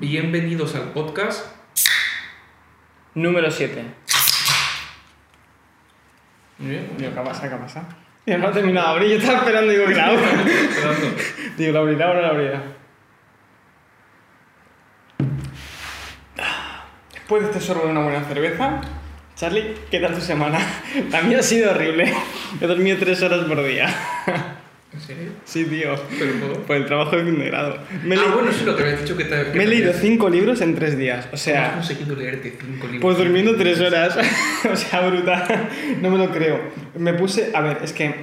Bienvenidos al podcast. Número 7. Bien, Digo, ¿qué pasa? ¿Qué pasa? Yo no he terminado de abrir, yo estaba esperando, digo que la abro. esperando. Digo, la abrirá o no la abrirá. Después de este sorbo de una buena cerveza, Charlie, ¿qué tal tu semana? La mía ha sido horrible. He dormido tres horas por día. ¿En serio? Sí, tío. Pero. Por el trabajo de fin de grado. Me, ah, bueno, sí, lo que habías dicho que te. que me he leído cinco libros en tres días. O ¿Cómo has sea, conseguido leerte cinco libros? pues durmiendo tres horas. o sea, brutal. No me lo creo. Me puse. A ver, es que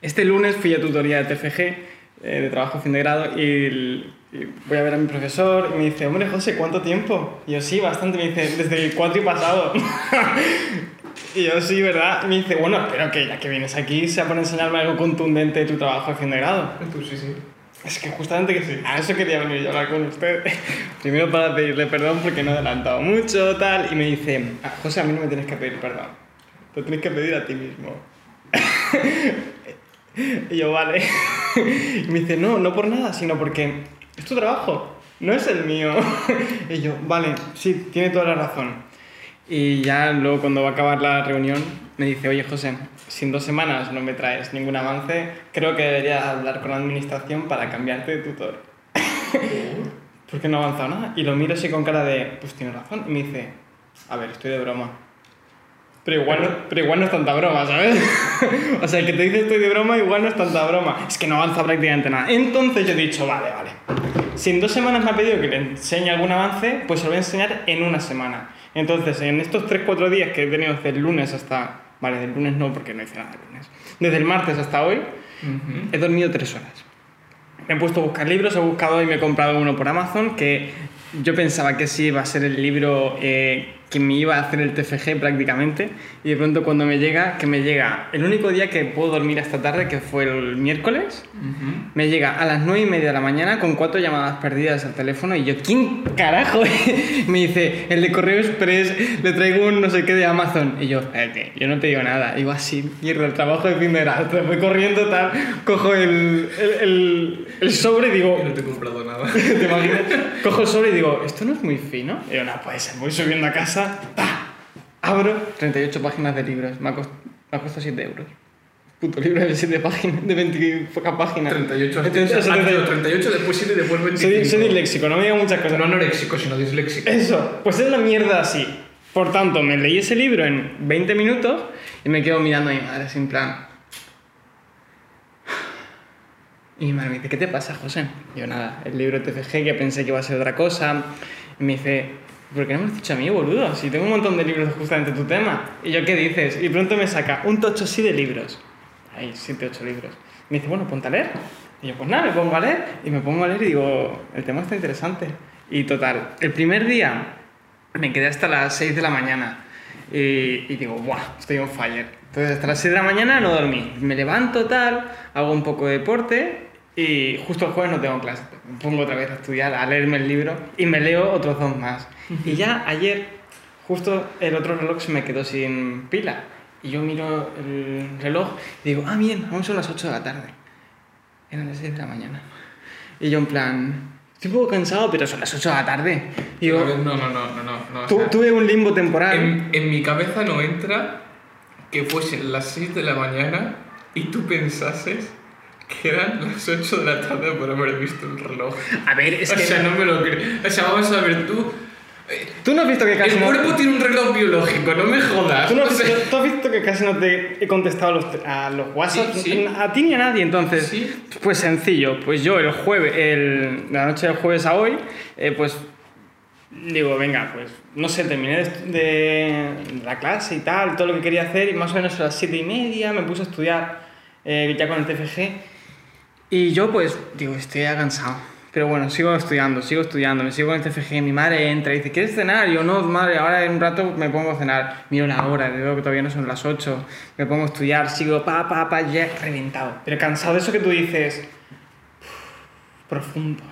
este lunes fui a tutoría de TFG, eh, de trabajo fin de grado, y, el- voy a ver a mi profesor y me dice, hombre, José, ¿cuánto tiempo? Y yo, sí, bastante. Me dice, desde el 4 y pasado. y yo, sí, ¿verdad? Y me dice, bueno, espero que ya que vienes aquí sea por enseñarme algo contundente de tu trabajo de fin de grado. Tú sí, sí. Es que justamente que sí, a eso quería venir yo a hablar con usted. Primero para pedirle perdón porque no he adelantado mucho, tal. Y me dice, "Ah, José, a mí no me tienes que pedir perdón. Te tienes que pedir a ti mismo. y yo, vale. y me dice, no, no por nada, sino porque es tu trabajo, no es el mío. y yo, vale, sí, tiene toda la razón. Y ya luego cuando va a acabar la reunión me dice, oye José, si en dos semanas no me traes ningún avance, creo que deberías hablar con la administración para cambiarte de tutor. Porque no ha avanzado nada. Y lo miro así con cara de, pues tiene razón. Y me dice, a ver, estoy de broma. Pero igual, pero igual no es tanta broma, ¿sabes? o sea, el que te dice estoy de broma, igual no es tanta broma. Es que no avanza prácticamente nada. Entonces yo he dicho, vale, vale. Si en dos semanas me ha pedido que le enseñe algún avance, pues se lo voy a enseñar en una semana. Entonces, en estos 3-4 días que he tenido desde el lunes hasta... Vale, del lunes no, porque no hice nada el lunes. Desde el martes hasta hoy, he dormido 3 horas. Me he puesto a buscar libros, he buscado y me he comprado uno por Amazon que yo pensaba que sí iba a ser el libro eh, que me iba a hacer el TFG prácticamente y de pronto cuando me llega, que me llega el único día que puedo dormir hasta tarde, que fue el miércoles, Ujú. me llega a las 9 y media de la mañana con cuatro llamadas perdidas al teléfono y yo, ¿quién carajo? me dice, el de Correo Express, le traigo un no sé qué de Amazon. Y yo, "Espérate, yo no te digo nada. Y va así, mierda, el trabajo de fin de grado. Voy corriendo, tal, cojo el, el, el, el sobre y digo, Yo no te he comprado nada. ¿te imaginas? Cojo el sobre y digo, ¿esto no es muy fino? Y yo, no puede ser, voy subiendo a casa, ¡pa! abro, 38 páginas de libros, me ha, cost- me ha costado 7 euros. Puto libro de 7 páginas, de 20 pocas páginas. 38 has Entonces, dicho. Ah, 78. 38, después 7, después 25. Soy, soy disléxico, no me digan muchas cosas. No anoréxico, sino disléxico. Eso, pues es la mierda así. Por tanto, me leí ese libro en 20 minutos y me quedo mirando a mi madre, sin plan. Y mi madre me dice, ¿qué te pasa, José? Y yo, nada, el libro TFG, que pensé que iba a ser otra cosa. Y me dice, ¿por qué no me has dicho a mí, boludo? Si tengo un montón de libros justamente tu tema. Y yo, ¿qué dices? Y pronto me saca un tocho así de libros. Hay 7, 8 libros. Me dice, bueno, ponte a leer. Y yo, pues nada, me pongo a leer. Y me pongo a leer y digo, el tema está interesante. Y total, el primer día me quedé hasta las 6 de la mañana. Y, y digo, ¡buah! Estoy on fire. Entonces, hasta las 6 de la mañana no dormí. Me levanto, tal, hago un poco de deporte y justo el jueves no tengo clase. Me pongo otra vez a estudiar, a leerme el libro y me leo otros dos más. Y ya ayer, justo el otro reloj se me quedó sin pila. Y yo miro el reloj y digo, ah, bien, aún son las 8 de la tarde. Eran las 6 de la mañana. Y yo en plan, estoy un poco cansado, pero son las 8 de la tarde. Y No, yo, no, no, no, no, no. no, o tu- sea, tuve un limbo temporal. en, en mi cabeza no entra que fuesen las 6 de la mañana y tú pensases que eran las 8 de la tarde por haber visto el reloj. A ver, es o que sea, no me lo creo. O sea, vamos a ver, tú. tú no has visto que casi El no... cuerpo tiene un reloj biológico, no me jodas. ¿Tú, no has O visto, tú has visto que casi no te he contestado a los, a los WhatsApp, Sí, sí. a ti ni a nadie, entonces, Sí. pues sencillo, pues yo el jueves, el, la noche del jueves a hoy, eh, pues digo, venga, pues no sé, terminé de, de la clase y tal, todo lo que quería hacer, y más o menos a las siete y media me puse a estudiar eh, ya con el TFG, y yo pues digo, estoy cansado. Pero bueno, sigo estudiando, sigo estudiando, me sigo con el TFG, mi madre entra y dice, ¿quieres cenar? Y yo, no, madre, ahora en un rato me pongo a cenar. Miro la hora, veo que todavía no son las 8, me pongo a estudiar, sigo pa, pa, pa, ya reventado. Pero cansado de eso que tú dices, profundo,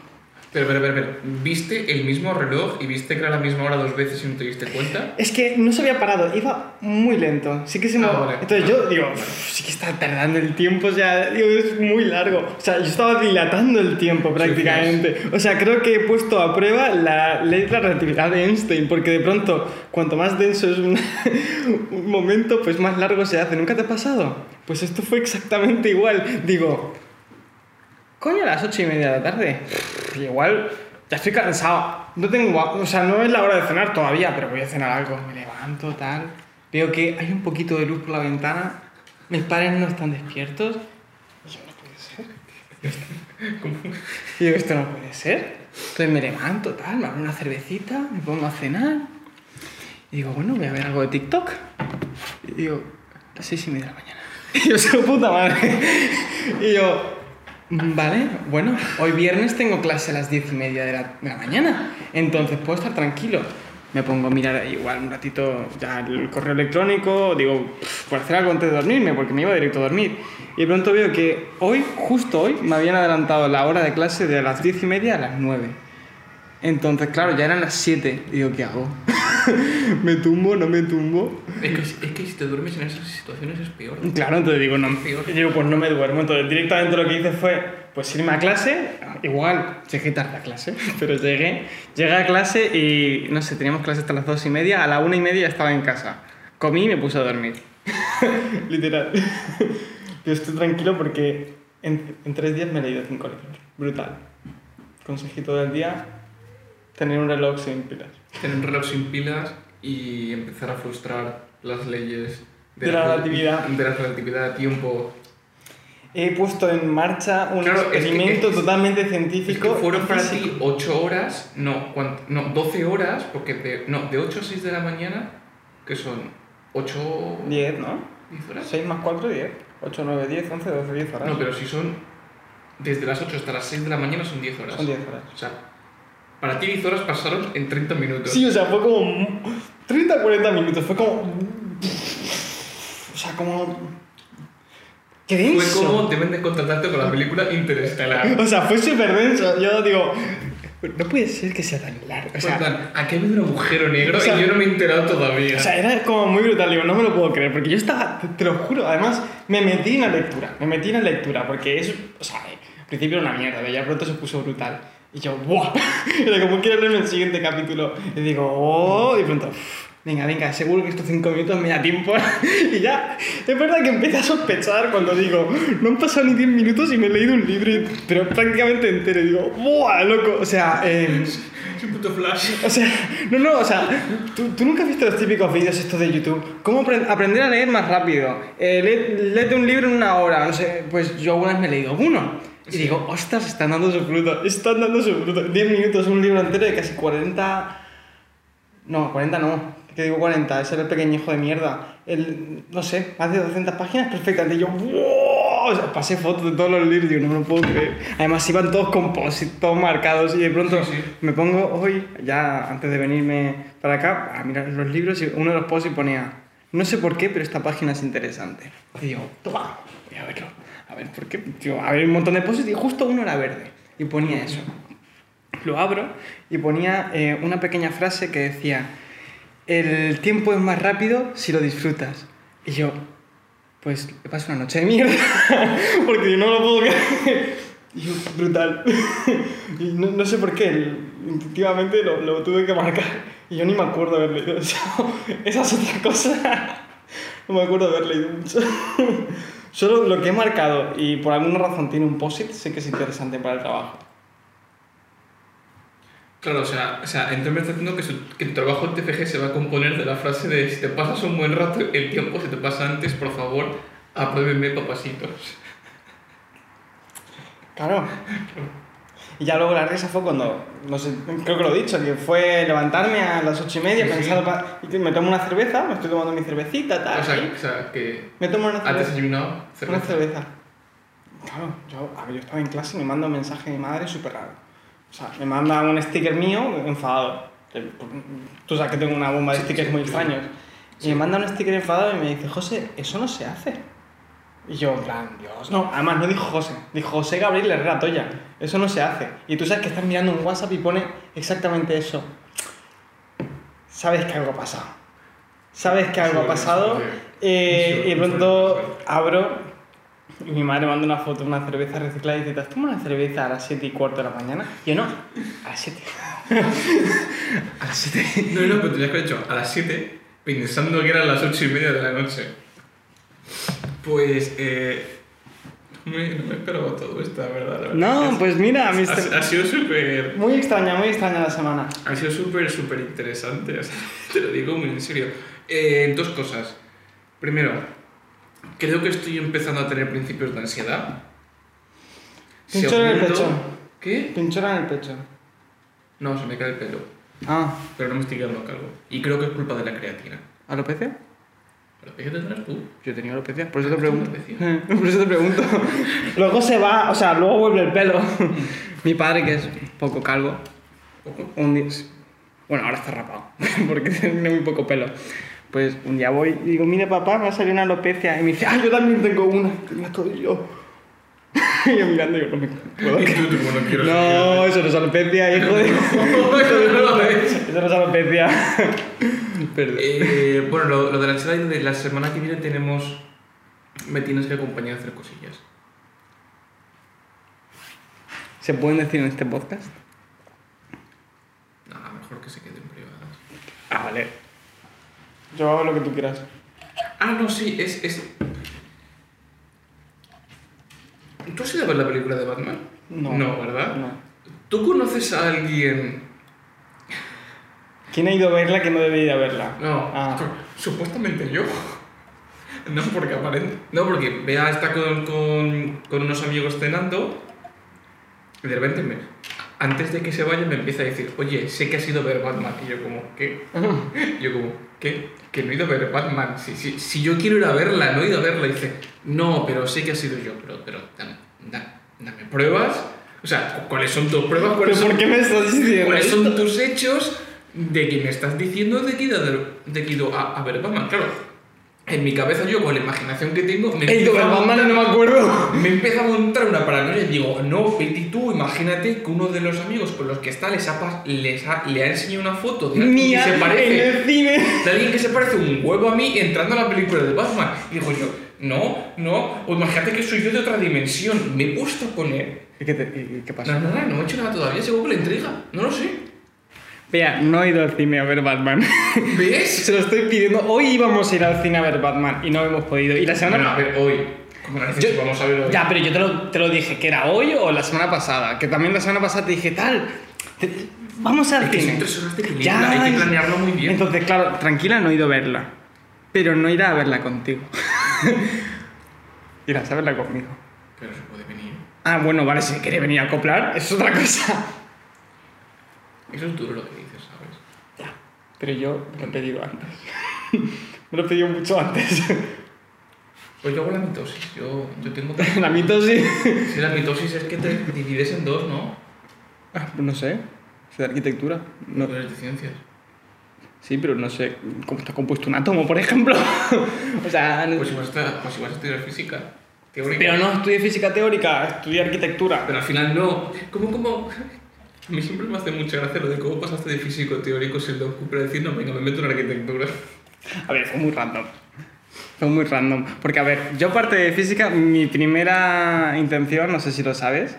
Pero, pero, pero, pero, ¿viste el mismo reloj y viste que era la misma hora dos veces y no te diste cuenta? Es que no se había parado, iba muy lento. Sí que se me... Ah, vale. Entonces yo digo, "Uf, sí que está tardando el tiempo, o sea, digo, es muy largo. O sea, yo estaba dilatando el tiempo prácticamente. O sea, creo que he puesto a prueba la ley de la relatividad de Einstein, porque de pronto, cuanto más denso es un, un momento, pues más largo se hace. ¿Nunca te ha pasado? Pues esto fue exactamente igual. Digo, coño, a las ocho y media de la tarde. Igual ya estoy cansado. No tengo, o sea, no es la hora de cenar todavía, pero voy a cenar algo. Me levanto, tal. Veo que hay un poquito de luz por la ventana. Mis padres no están despiertos. Y yo, no puede ser. Y digo, esto no puede ser. Entonces me levanto, tal, me abro una cervecita, me pongo a cenar. Y digo, bueno, voy a ver algo de TikTok. Y digo, las seis y media de la mañana. Y yo, puta madre. Y yo, Vale, bueno, hoy viernes tengo clase a las diez y media de la, mañana, entonces puedo estar tranquilo. Me pongo a mirar igual un ratito el correo electrónico, digo, por hacer algo antes de dormirme, porque me iba directo a dormir. Y de pronto veo que hoy, justo hoy, me habían adelantado la hora de clase de las diez y media a las nueve. Entonces, claro, ya eran las siete. Digo, ¿qué hago? ¿Me tumbo? ¿No me tumbo? Es que, es que si te duermes en esas situaciones es peor. Claro, entonces digo, no, Peor. digo, pues no me duermo. Entonces directamente lo que hice fue, pues irme a clase, igual, llegué tarde a clase, pero llegué, llegué a clase y, no sé, teníamos clase hasta las dos y media, a la una y media ya estaba en casa. Comí y me puse a dormir. Literal. Yo estoy tranquilo porque en, en tres días me he leído cinco libros. Brutal. Consejito del día, tener un reloj sin pilas. Tener un reloj sin pilas y empezar a frustrar las leyes De la relatividad. De la relatividad de tiempo. He puesto en marcha un Claro, es que- experimento es- totalmente Es científico. que fueron para ti 8 horas, no, ¿cuánto? no, 12 horas, porque de, no, de 8 a 6 de la mañana, que son 8... 10, ¿no? 10 horas. 6 más 4, 10. 8, 9, 10, 11, 12, 10 horas. No, pero si son desde las 8 hasta las 6 de la mañana son 10 horas. Son 10 horas. O sea, para ti 10 horas pasaron en 30 minutos. Sí, o sea, fue como 30, 40 minutos. Fue como. O sea, como. ¡Qué denso! Fue como deben de contratarte con la película Interestelar. O sea, fue súper denso. Yo digo, no puede ser que sea tan largo. O sea, sea, aquí ha habido un agujero negro O sea, y yo no me he enterado todavía. o sea, era como muy brutal. Digo, no me lo puedo creer. Porque yo estaba, te, te lo juro, además me metí en la lectura. Me metí en la lectura. Porque es. O sea, al principio era una mierda, pero ya pronto se puso brutal. Y yo, ¡buah! Era como quiero leerme el siguiente capítulo. Y digo, ¡oh! Y pronto, venga, venga, seguro que estos cinco minutos me da tiempo. y ya, es verdad que empecé a sospechar cuando digo, no han pasado ni 10 minutos y me he leído un libro, y- pero prácticamente entero. Y digo, ¡buah, loco! O sea, eh, Es un puto flash. o sea, no, no, o sea, ¿tú, tú nunca has visto los típicos vídeos estos de YouTube. ¿Cómo apren- aprender a leer más rápido? Eh, léete un libro en una hora, no sé, pues yo alguna vez me he leído uno. Y digo, ostras, están dando su fruto, están dando su fruto. 10 minutos, un libro entero de casi 40... No, 40 no, que digo 40, ese era el pequeñejo de mierda. El, no sé, más de 200 páginas perfectamente. Y yo, ¡wow! O sea, pasé fotos de todos los libros, digo, no me lo puedo creer. Además, iban todos compositos, todos marcados, y de pronto Sí, sí. me pongo hoy, ya antes de venirme para acá, a mirar los libros, y uno de los posts y ponía, no sé por qué, pero esta página es interesante. Y digo, toma, voy a verlo. A ver, ¿por qué? Digo, a ver, un montón de posts y justo uno era verde. Y ponía eso. Lo abro y ponía eh, una pequeña frase que decía, el tiempo es más rápido si lo disfrutas. Y yo, pues paso una noche de mierda, porque yo no lo puedo creer. Y yo, brutal. Y no, no sé por qué, intuitivamente lo, lo tuve que marcar. Y yo ni me acuerdo de haber leído eso. Esa es otra cosa. No me acuerdo de haber leído mucho. Solo lo que he marcado y por alguna razón tiene un post-it, sé que es interesante para el trabajo. Claro, o sea, o sea entonces me está diciendo que, su- que tu trabajo en TFG se va a componer de la frase de si te pasas un buen rato, el tiempo se te pasa antes, por favor, apruébeme papasitos. Claro. Y ya luego la risa fue cuando, no sé, creo que lo he dicho, que fue levantarme a las ocho y media, Sí, sí. pensando, pa- y que me tomo una cerveza, me estoy tomando mi cervecita, tal. O sea, o sea que me tomo una cerveza. desayunado Una cerveza. cerveza. Claro, yo, a ver, yo estaba en clase y me manda un mensaje de mi madre súper raro. O sea, me manda un sticker mío enfadado. Que, Tú sabes que tengo una bomba de Sí, stickers sí, muy sí. extraños. Y me manda un sticker enfadado y me dice, José, eso no se hace. Y yo, en plan, Dios. No, además no dijo José, dijo José Gabriel Herrera Toya. Eso no se hace. Y tú sabes que estás mirando un WhatsApp y pone exactamente eso. Sabes que algo ha pasado. Sabes que algo ha Sí, pasado. sí. eh, Sí, y de sí, pronto sí. abro y mi madre manda una foto de una cerveza reciclada y dice, ¿te has tomado una cerveza a las 7 y cuarto de la mañana? Y yo no, a las 7. a las 7. No, no, pero tenías que haber hecho a las 7 pensando que eran las 8 y media de la noche. Pues, eh. No me, no me esperaba todo esto, la verdad. la verdad. No, Es- pues mira, ha, mis- ha sido súper. muy extraña, muy extraña la semana. Ha sido súper, súper interesante. o sea, te lo digo muy en serio. Eh, dos cosas. Primero, creo que estoy empezando a tener principios de ansiedad. Pinchón en el pecho. ¿Qué? Pinchora en el pecho. No, se me cae el pelo. Ah, Pero no me estoy quedando calvo. Y creo que es culpa de la creatina. ¿alopecia? ¿Pero qué tendrás tú? Yo tenía alopecia, por eso te pregunto. alopecia. por eso te pregunto. luego se va, o sea, luego vuelve el pelo. Mi padre, que es poco calvo, un día... Bueno, ahora está rapado, porque tiene muy poco pelo. Pues un día voy y digo, mire papá, me ha salido una alopecia. Y me dice, ah, yo también tengo una. Tengo todo yo. Y yo mirando, yo no me puedo Y tú, tú, bueno, quiero No, eso no es alopecia, hijo de... no lo es. Eso no es alopecia. Perdón. Eh, bueno, lo, lo de la ansiedad de la semana que viene tenemos. Me tienes que acompañar a hacer cosillas. ¿Se pueden decir en este podcast? Nada, mejor que se queden privadas. Ah, vale. Yo hago lo que tú quieras. Ah, no, sí, es. es... ¿Tú has ido a ver la película de Batman? No. No, ¿verdad? No. ¿Tú conoces a alguien.? ¿Quién ha ido a verla que no debe ir a verla? No, Ah. supuestamente yo. No, porque aparente. No, porque Bea está con, con, con unos amigos cenando. Y de repente, me, antes de que se vaya, me empieza a decir: Oye, sé que has ido a ver Batman. Y yo, como, ¿qué? Yo, como, ¿qué? Que no he ido a ver Batman. Si, si, si yo quiero ir a verla, no he ido a verla. Y dice: No, pero sé que has sido yo. Pero, pero pruebas. O sea, ¿cuáles son tus pruebas? ¿Cuáles ¿Pero son por qué me estás diciendo ¿Cuáles son tus hechos de que me estás diciendo de que ido de ido a, a ver Batman? Claro, en mi cabeza yo, con la imaginación que tengo, me He ido a ver empiezo a Batman y no me montar- acuerdo. me empieza a montar una paranoia y digo, no, vete tú, imagínate que uno de los amigos con los que está les ha, les ha- le ha enseñado una foto de alguien que se en parece, el cine. de alguien que se parece un huevo a mí entrando a la película de Batman. Y digo yo, no, no, o imagínate que soy yo de otra dimensión. Me he puesto a poner... ¿Y qué, te- y qué pasa? No, no, no, no he hecho nada todavía, seguro que la intriga, no lo sé. Vea, no he ido al cine a ver Batman. ¿Ves? Se lo estoy pidiendo. Hoy íbamos a ir al cine a ver Batman y no hemos podido. Y la semana... Bueno, a ver, hoy. Como Yo- vamos a ver hoy. Ya, pero yo te lo, te lo dije, que era hoy o la semana pasada. Que también la semana pasada te dije, tal, te- vamos al cine. son tres horas de película, hay que planearlo muy bien. Entonces, claro, tranquila, no he ido a verla. Pero no irá a verla contigo. Irás a verla conmigo. Pero se puede venir. Ah, bueno, vale, si quiere venir a acoplar, es otra cosa. Eso es duro lo que dices, ¿sabes? Ya, pero yo me lo he pedido antes. me lo he pedido mucho antes. Pues yo hago la mitosis. Yo, yo tengo la mitosis. Si la mitosis es que te divides en dos, ¿no? Ah, pues no sé. Es de arquitectura. No, Tú eres de ciencias. Sí, pero no sé cómo está compuesto un átomo, por ejemplo. o sea, no- Pues igual, está, pues igual estudiar física. Teórica. pero no estudié física teórica, estudié arquitectura. Pero al final no. ¿Cómo, cómo? A mí siempre me hace mucha gracia lo de cómo pasaste de físico teórico siendo Cooper a decir, no, venga, me meto en arquitectura. A ver, fue muy random. Fue muy random. Porque, a ver, yo parte de física, mi primera intención, no sé si lo sabes,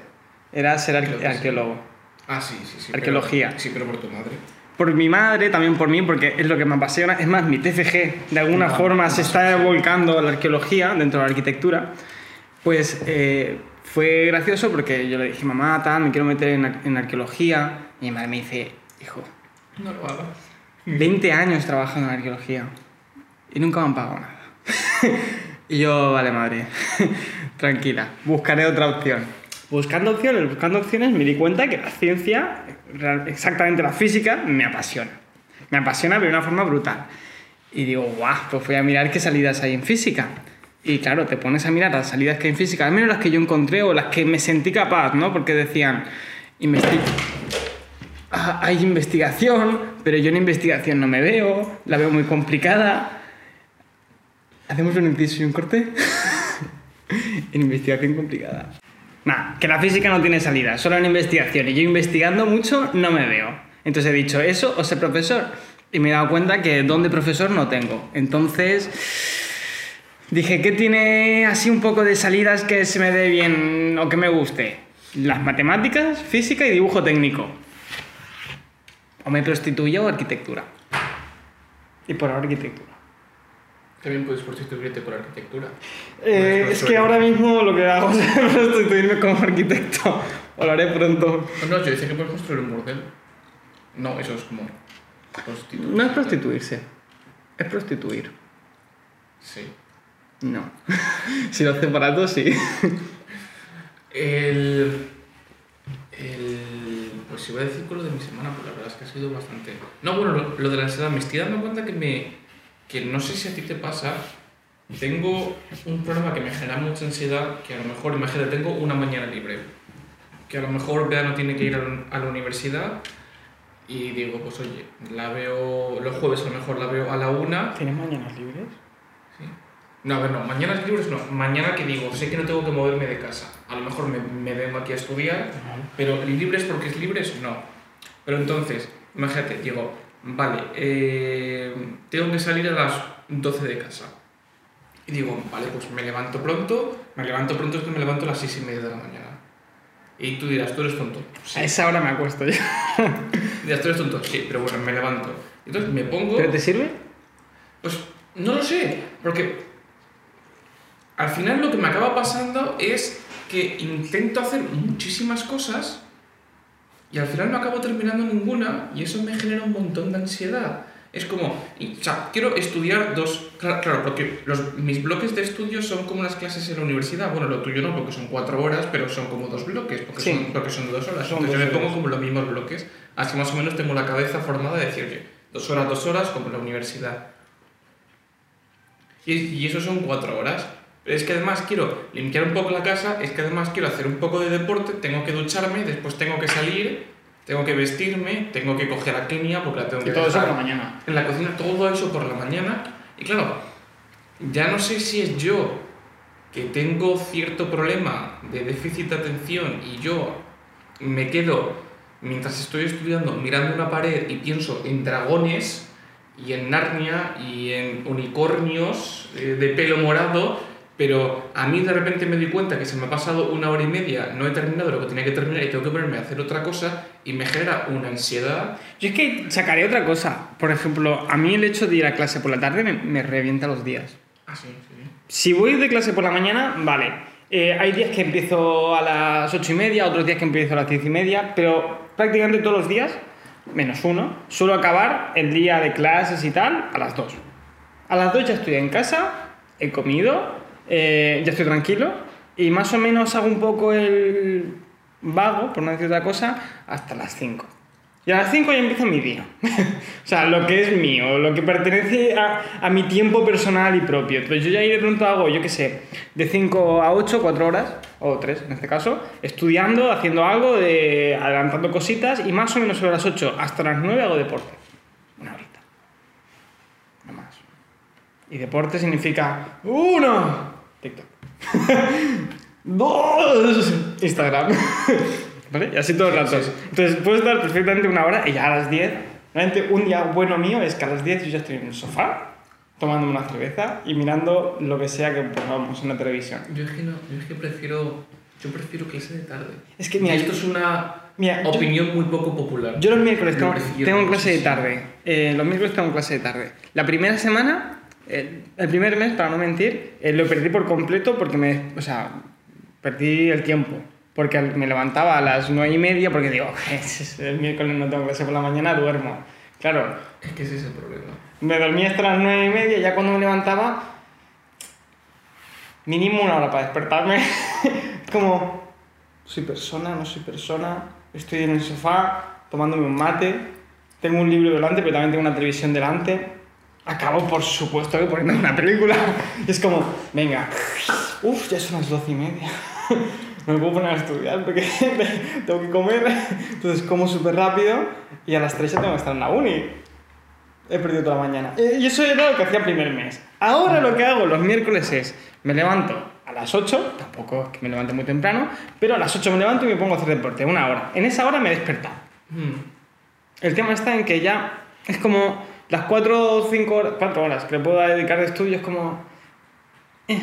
era ser arque- que sí. arqueólogo. Ah, sí, sí, sí. Arqueología. pero- sí, pero por tu madre. Por mi madre, también por mí, porque es lo que me apasiona. Es más, mi TFG, de alguna Ah, forma, ah, se está volcando a la arqueología dentro de la arquitectura. Pues eh, fue gracioso porque yo le dije, mamá, tal, me quiero meter en, ar- en arqueología. Y mi madre me dice, hijo, No lo hagas. 20 años trabajando en arqueología y nunca me han pagado nada. y yo, vale, madre, tranquila, buscaré otra opción. Buscando opciones, buscando opciones, me di cuenta que la ciencia, exactamente la física, me apasiona. Me apasiona de una forma brutal. Y digo, guau, pues voy a mirar qué salidas hay en física. Y claro, te pones a mirar las salidas que hay en física, al menos las que yo encontré o las que me sentí capaz, ¿no? Porque decían, investi- Ah, hay investigación, pero yo en investigación no me veo, la veo muy complicada. ¿Hacemos un inciso y un corte? en investigación complicada. Nada, que la física no tiene salida, solo en investigación. Y yo investigando mucho no me veo. Entonces he dicho eso o ser profesor. Y me he dado cuenta que don de profesor no tengo. Entonces dije, ¿qué tiene así un poco de salidas que se me dé bien o que me guste? Las matemáticas, física y dibujo técnico. O me prostituyo o arquitectura. Y por arquitectura. También puedes prostituirte por arquitectura. Eh, Pues es que ahora mismo lo que hago es prostituirme como arquitecto. O lo haré pronto. Oh, No, yo decía que puedes construir un bordel. No, eso es como prostituir. No es prostituirse, es prostituir. Sí. No. si lo hace barato, sí. El. El. Pues iba a decir con lo de mi semana, pero la verdad es que ha sido bastante. No, bueno, lo, lo de la ansiedad, me estoy dando cuenta que me. Que no sé si a ti te pasa. Tengo un problema que me genera mucha ansiedad, que a lo mejor, imagínate, tengo una mañana libre. Que a lo mejor Bea no tiene que ir a la, universidad y digo, pues oye, la veo los jueves a lo mejor la veo a la una ¿Tienes mañanas libres? Sí. No, a ver, no, mañanas libres no. Mañana que digo, sé que no tengo que moverme de casa. A lo mejor me, me vengo aquí a estudiar, pero libres porque es libres, no. Pero entonces, imagínate, digo, vale, eh, tengo que salir a las 12 de casa. Y digo, vale, pues me levanto pronto. Me levanto pronto es que me levanto a las 6 y media de la mañana. Y tú dirás, tú eres tonto. A esa hora me acuesto yo. Dirás, tú eres tonto. Sí, pero bueno, me levanto. Entonces me pongo... ¿Pero te sirve? Pues no lo sé, porque al final lo que me acaba pasando es que intento hacer muchísimas cosas y al final no acabo terminando ninguna y eso me genera un montón de ansiedad. Es como, y- o sea, quiero estudiar dos, claro, claro, porque los, mis bloques de estudio son como las clases en la universidad, bueno, lo tuyo no, porque son cuatro horas, pero son como dos bloques, porque, Sí. son, porque son dos horas. Son Entonces dos yo me pongo como los mismos bloques, así más o menos tengo la cabeza formada de decir, oye, dos horas, dos horas, como en la universidad. Y, y eso son cuatro horas. Pero es que además quiero limpiar un poco la casa, es que además quiero hacer un poco de deporte, tengo que ducharme, después tengo que salir, tengo que vestirme, tengo que coger a Kenia porque la tengo que todo eso por la mañana. en la cocina, todo eso por la mañana. Y claro, ya no sé si es yo que tengo cierto problema de déficit de atención y yo me quedo mientras estoy estudiando mirando una pared y pienso en dragones y en Narnia y en unicornios eh, de pelo morado, pero a mí de repente me doy cuenta que se me ha pasado una hora y media, no he terminado lo que tenía que terminar y tengo que ponerme a hacer otra cosa y me genera una ansiedad. Yo es que sacaré otra cosa. Por ejemplo, a mí el hecho de ir a clase por la tarde me, me revienta los días. Ah, sí, sí. Si voy de clase por la mañana, vale. Eh, hay días que empiezo a las ocho y media, otros días que empiezo a las diez y media, pero prácticamente todos los días, menos uno, suelo acabar el día de clases y tal a las dos. A las dos ya estoy en casa, he comido, eh, ya estoy tranquilo y más o menos hago un poco el vago, por no decir otra cosa, hasta las 5. Y a las 5 ya empieza mi día. o sea, lo que es mío, lo que pertenece a, a mi tiempo personal y propio. Entonces yo ya ahí de pronto hago, yo qué sé, de 5 a 8, 4 horas, o 3 en este caso, estudiando, haciendo algo, de, adelantando cositas y más o menos sobre las 8 hasta las 9 hago deporte. Una horita. No más. Y deporte significa uno, TikTok. Dos, Instagram. ¿Vale? Y así todo el rato. Entonces puedo estar perfectamente una hora y ya a las 10. Realmente un día bueno mío es que a las 10 yo ya estoy en el sofá tomándome una cerveza y mirando lo que sea que pongamos en la televisión. Yo es que no, yo es que prefiero, yo prefiero clase de tarde. Es que, mira, Y esto es una Mira, yo- opinión muy poco popular. Yo los miércoles tengo, tengo clase de tarde. Eh, los miércoles tengo clase de tarde. La primera semana, el, el primer mes, para no mentir, eh, lo perdí por completo porque me. O sea, perdí el tiempo. Porque me levantaba a las nueve y media porque digo, el miércoles no tengo clase por la mañana, duermo. Claro, Es que ese es el problema. me dormía hasta las nueve y media ya cuando me levantaba, mínimo una hora para despertarme. Como, soy persona, no soy persona, estoy en el sofá tomándome un mate, tengo un libro delante, pero también tengo una televisión delante. Acabo, por supuesto, que poniendo una película. Es como, venga, uff, ya son las doce y media. No me puedo poner a estudiar porque tengo que comer. Entonces como súper rápido y a las 3 ya tengo que estar en la uni. He perdido toda la mañana. Eh, Y eso era lo que hacía el primer mes. Ahora lo que hago los miércoles es, me levanto a las 8, tampoco es que me levante muy temprano, pero a las 8 me levanto y me pongo a hacer deporte, una hora. En esa hora me he despertado. Mm. El tema está en que ya es como las 4 o 5 horas, 4 horas que le puedo dedicar de estudio, es como... eh.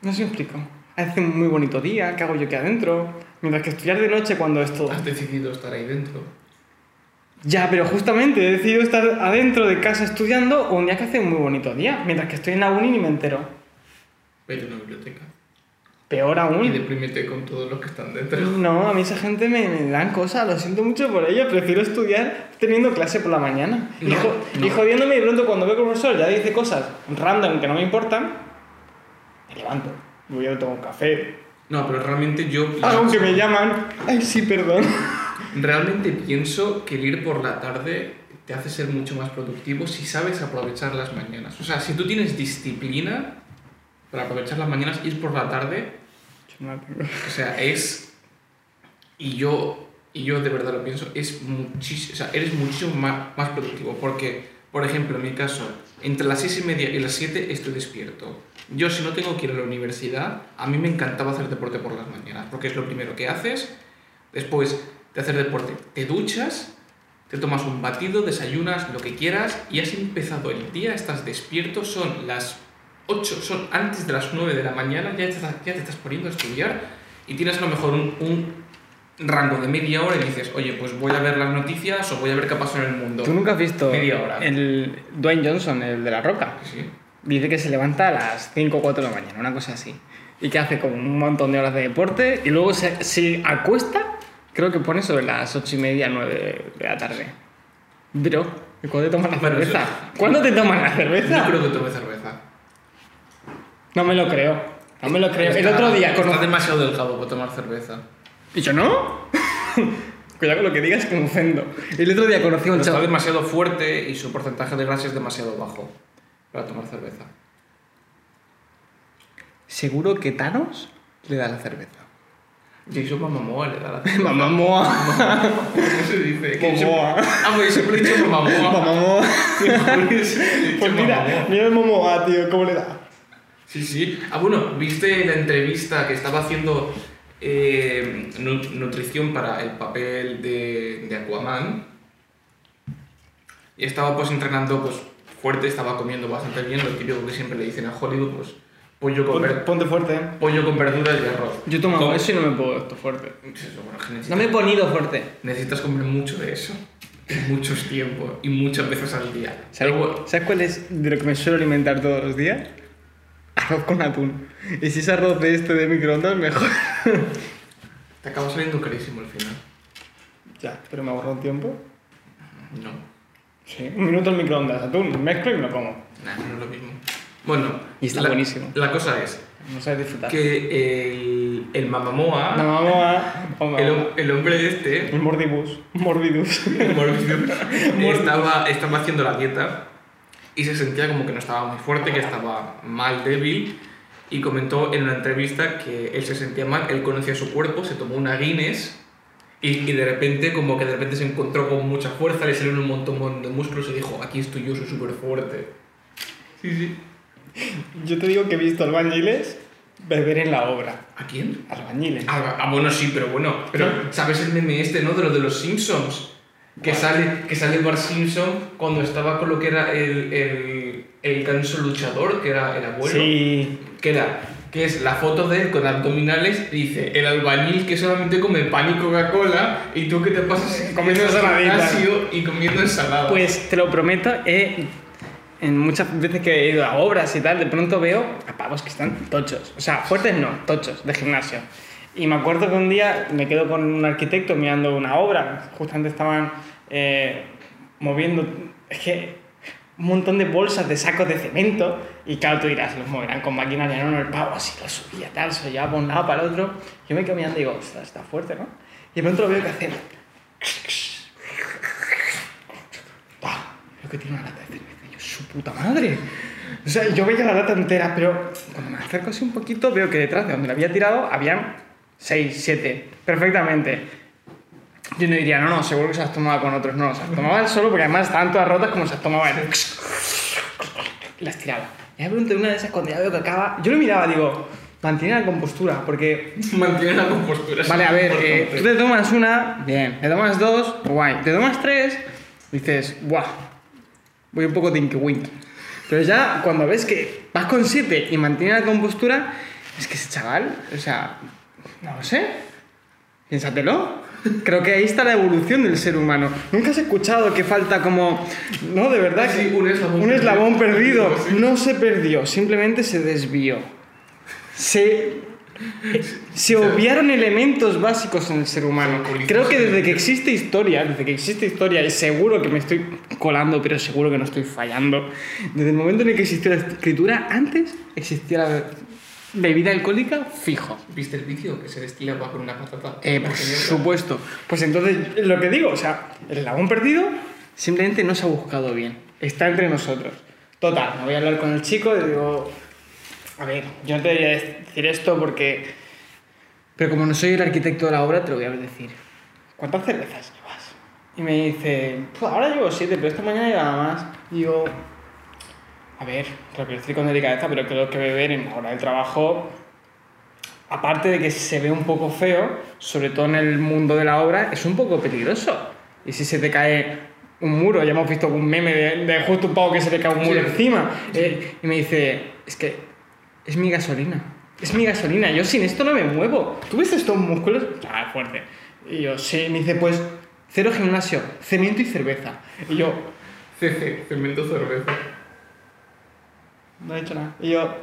No sé si explico. Hace un muy bonito día, ¿qué hago yo aquí adentro? Mientras que estudiar de noche cuando esto... Has decidido estar ahí dentro. Ya, pero justamente he decidido estar adentro de casa estudiando un día que hace un muy bonito día, mientras que estoy en la uni ni me entero. Vete a una biblioteca. Peor Y aún. deprímete con todos los que están dentro. No, a mí esa gente me, me dan cosas, lo siento mucho por ello, prefiero estudiar teniendo clase por la mañana. y, No, jo- no. y jodiéndome y pronto cuando veo que el profesor ya dice cosas random que no me importan, me levanto, voy a tomar un café, No, pero realmente yo... algo que me llaman, ay sí, perdón. Realmente pienso que el ir por la tarde te hace ser mucho más productivo si sabes aprovechar las mañanas. O sea, si tú tienes disciplina para aprovechar las mañanas, ir por la tarde, o sea, es... Y yo, y yo de verdad lo pienso, es muchísimo... O sea, eres muchísimo más, más productivo. Porque, por ejemplo, en mi caso, entre las seis y media y las 7 estoy despierto. Yo si no tengo que ir a la universidad, a mí me encantaba hacer deporte por las mañanas, porque es lo primero que haces. Después de hacer deporte, te duchas, te tomas un batido, desayunas, lo que quieras, y has empezado el día, estás despierto, son las 8, son antes de las 9 de la mañana, ya te, estás- ya te estás poniendo a estudiar, y tienes a lo mejor un, un rango de media hora y dices, oye, pues voy a ver las noticias o voy a ver qué pasa en el mundo. ¿Tú nunca has visto Media hora. el Dwayne Johnson, el de la roca? Sí. Dice que se levanta a las 5 o 4 de la mañana, una cosa así. Y que hace como un montón de horas de deporte y luego se, se acuesta, creo que pone sobre las 8 y media, 9 de la tarde. Bro, ¿y cuándo te tomas la cerveza? ¿Cuándo te tomas la cerveza? No creo que tome cerveza. No me lo creo. No me lo creo. El Está- otro día Está conocí... demasiado delgado para tomar cerveza. ¿Y yo no? Cuidado con lo que digas que me ofendo. El otro día conocí a un Está chaval... demasiado fuerte y su porcentaje de grasa es demasiado bajo para tomar cerveza. Seguro que Thanos le da la cerveza. Jason Momoa le da la Mamá moa. ¿Cómo se dice? Momoa. Ah, pues siempre he dicho Momoa. Mamá moa. Pues Pues mira, mira el Momoa, tío, cómo le da. Sí, sí. Ah, bueno, ¿viste la entrevista que estaba haciendo eh, nu- nutrición para el papel de, de Aquaman? Y estaba pues entrenando pues fuerte, estaba comiendo bastante bien, lo típico que siempre le dicen a Hollywood, pues pollo con, Ponte, ver- ponte fuerte. pollo con verduras y arroz. Yo tomo Con- eso y no me puedo esto fuerte. Eso, bueno, que necesitas- No me he ponido fuerte. Necesitas comer mucho de eso, muchos tiempos y muchas veces al día. ¿Sabes, Pero ¿Sabes cuál es de lo que me suelo alimentar todos los días? Arroz con atún. Y si es arroz de este de microondas, mejor. te acaba saliendo carísimo al final. ya, pero me ahorro un tiempo. No. Sí, un minuto en microondas, atún, mezclo y me lo como. Nah, no es lo mismo. Bueno, Y está la- buenísimo. La cosa es No sabes disfrutar. que el, el Mamamoa, No, vamos a... el, el hombre este, El mordibus. Morbidus. el Morbius, estaba, estaba haciendo la dieta y se sentía como que no estaba muy fuerte, que estaba mal, débil. Y comentó en una entrevista que él se sentía mal, él conocía su cuerpo, se tomó una Guinness y, y de repente, como que de repente se encontró con mucha fuerza, le salieron un montón de músculos y dijo: Aquí estoy yo, soy súper fuerte. Sí, sí. Yo te digo que he visto albañiles beber en la obra. ¿A quién? Albañiles. Ah, ah, bueno, sí, pero bueno. Pero, ¿sabes el meme este, no? De lo de los Simpsons. Que sale, que sale Bart Simpson cuando estaba con lo que era el, el, el ganso luchador, que era el abuelo. Sí. Que era, que es la foto de él con abdominales, dice, el albañil que solamente come pan y Coca-Cola, y tú que te pasas Comiendo gimnasio y comiendo ensalada. Pues te lo prometo, he- en muchas veces que he ido a obras y tal, de pronto veo a pavos que están tochos. O sea, fuertes no, tochos, de gimnasio. Y me acuerdo que un día me quedo con un arquitecto mirando una obra. Justamente estaban eh, moviendo, es que un montón de bolsas de sacos de cemento. Y claro, tú dirás, los moverán con maquinaria. No, no, el pavo así lo subía, tal, se llevaba para un lado, para el otro. Yo me quedo mirando y digo, ostras, está fuerte, ¿no? Y de pronto lo veo que hace. Lo que tiene una lata de cerveza. Yo, su puta madre. O sea, yo veía la lata entera, pero cuando me acerco así un poquito, veo que detrás de donde la había tirado habían 6, 7, perfectamente. Yo no diría, no, no, seguro que se las tomaba con otros. No, se las tomaba él solo porque además estaban todas rotas como se las tomaba él. Las tiraba. Y me pregunté una de esas cuando ya veo que acaba. Yo lo miraba, digo, mantiene la compostura, porque. Mantiene la compostura. Vale, a ver, eh, tú te tomas una, bien. Te tomas dos, guay. Te tomas tres, dices, ¡buah! Voy un poco tinky wink. Pero ya cuando ves que vas con siete y mantiene la compostura, es que ese chaval, o sea, no lo sé. Piénsatelo. Creo que ahí está la evolución del ser humano. Nunca has escuchado que falta como. No, de verdad Sí, un eslabón un eslabón perdido, perdido. sí. No se perdió, simplemente se desvió. Se. Se obviaron elementos básicos en el ser humano. Creo que desde que existe historia, desde que existe historia, y seguro que me estoy colando, pero seguro que no estoy fallando, desde el momento en el que existió la escritura, antes existía la bebida alcohólica fijo. ¿Viste el vídeo que se destilaba con una patata? Eh, por supuesto. Pues entonces, lo que digo, o sea, el eslabón perdido simplemente no se ha buscado bien. Está entre nosotros. Total, me voy a hablar con el chico y digo, a ver, yo no te debería decir esto porque... Pero como no soy el arquitecto de la obra, te lo voy a decir. ¿Cuántas cervezas llevas? Y me dice, pues ahora llevo siete, pero esta mañana llevaba más. Y yo, a ver, te decir con delicadeza, pero creo que beber en hora del trabajo aparte de que se ve un poco feo, sobre todo en el mundo de la obra, es un poco peligroso. Y si se te cae un muro, ya hemos visto un meme de, de justo un pavo que se le cae un muro Sí. encima. eh, y me dice, es que es mi gasolina. Es mi gasolina, yo sin esto no me muevo. ¿Tú ves estos músculos? Ah, fuerte. Y yo, sí, me dice, pues cero gimnasio, cemento y cerveza. Y yo, CC, cemento cerveza. No he hecho nada. Y yo,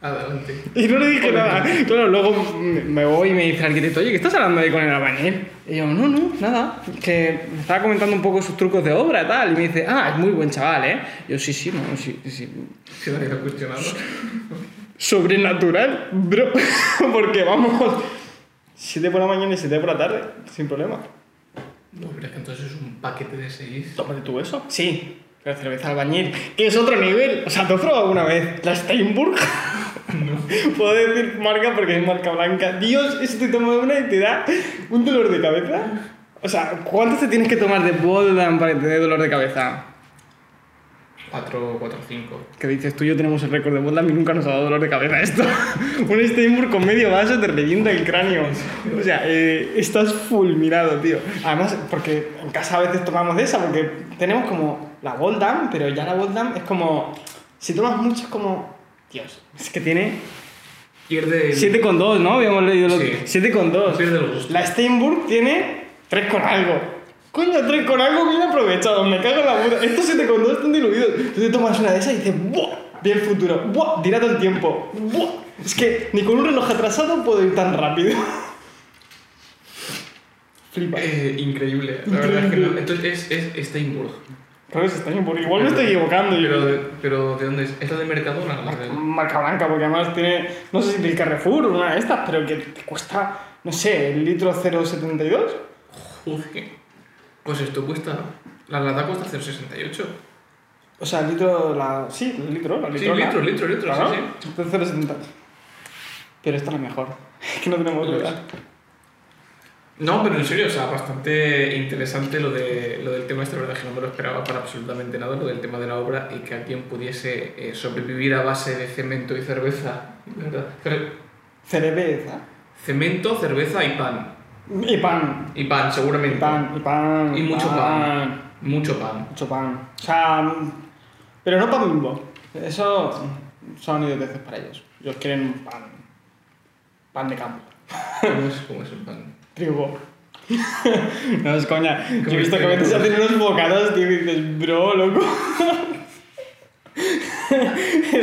Adelante. Y no le dije nada. Claro, luego me voy y me dice el arquitecto, oye, ¿qué estás hablando ahí con el albañil? Y yo, no, no, nada. Que me estaba comentando un poco sus trucos de obra y tal. Y me dice, ah, es muy buen chaval, ¿eh? Y yo, sí, sí, no, sí, sí. Nadie lo ha cuestionado. Sobrenatural, bro. Porque vamos, 7 por la mañana y 7 por la tarde, sin problema. No, pero es que entonces es un paquete de 6. ¿Tómate tú eso? Sí, pero cerveza albañil, que es otro nivel. O sea, ¿te has probado alguna vez la Steinburg? No. Puedo decir marca porque es marca blanca. Dios, eso te toma una y te da un dolor de cabeza. O sea, ¿cuánto te tienes que tomar de Boldan para que te dé dolor de cabeza? 4, 4, 5. Que dices tú y yo tenemos el récord de Boldan y nunca nos ha dado dolor de cabeza esto. un Steinburg con medio vaso te revienta el cráneo. O sea, eh, estás fulminado, tío. Además, porque en casa a veces tomamos de esa, porque tenemos como la Boldam, pero ya la Boldam es como. Si tomas mucho es como. Dios, es que tiene Pierde el... 7,2, ¿no? Habíamos leído lo Sí. 7,2. Pierde el gusto. La Steinburg tiene 3 con algo. Coño, 3 con algo bien aprovechado. Me cago en la puta. Estos 7,2 están diluidos. Tú te tomas una de esas y dices, ¡buah! Vi el futuro. ¡buah! Dirá todo el tiempo. ¡buah! Es que ni con un reloj atrasado puedo ir tan rápido. Flipa. Eh, increíble. La verdad es que no. Entonces es, es Steinburg. Creo que es Steinburg. Igual me estoy equivocando. Pero de, pero ¿de dónde es? ¿Es la de Mercadona? De- Marca blanca, porque además tiene, no sé si del Carrefour o una de estas, pero que te cuesta, no sé, el litro 0,72. Joder. Pues esto cuesta... La lata cuesta 0,68. O sea, el litro, la... Sí, el litro, la Sí, litro. litro, litro, litro, Claro, sí, 0,70. Pero esta es la mejor. Es que no tenemos duda. No, pero en serio, o sea, bastante interesante lo, de, lo del tema este, la verdad es que no me lo esperaba para absolutamente nada, lo del tema de la obra y que alguien pudiese eh, sobrevivir a base de cemento y cerveza, ¿verdad? Cere- Cerveza. Cemento, cerveza y pan. Y pan. Y pan, Y seguramente. pan, y pan. Y mucho pan. Mucho pan. Mucho pan. O sea, pero no pan bimbo. Eso son idioteces para ellos. Ellos quieren pan. Pan de campo. ¿Cómo es, cómo es el pan? Trigo. no es coña. Yo he visto que a veces hacen unos bocados, tío, y dices, bro, loco.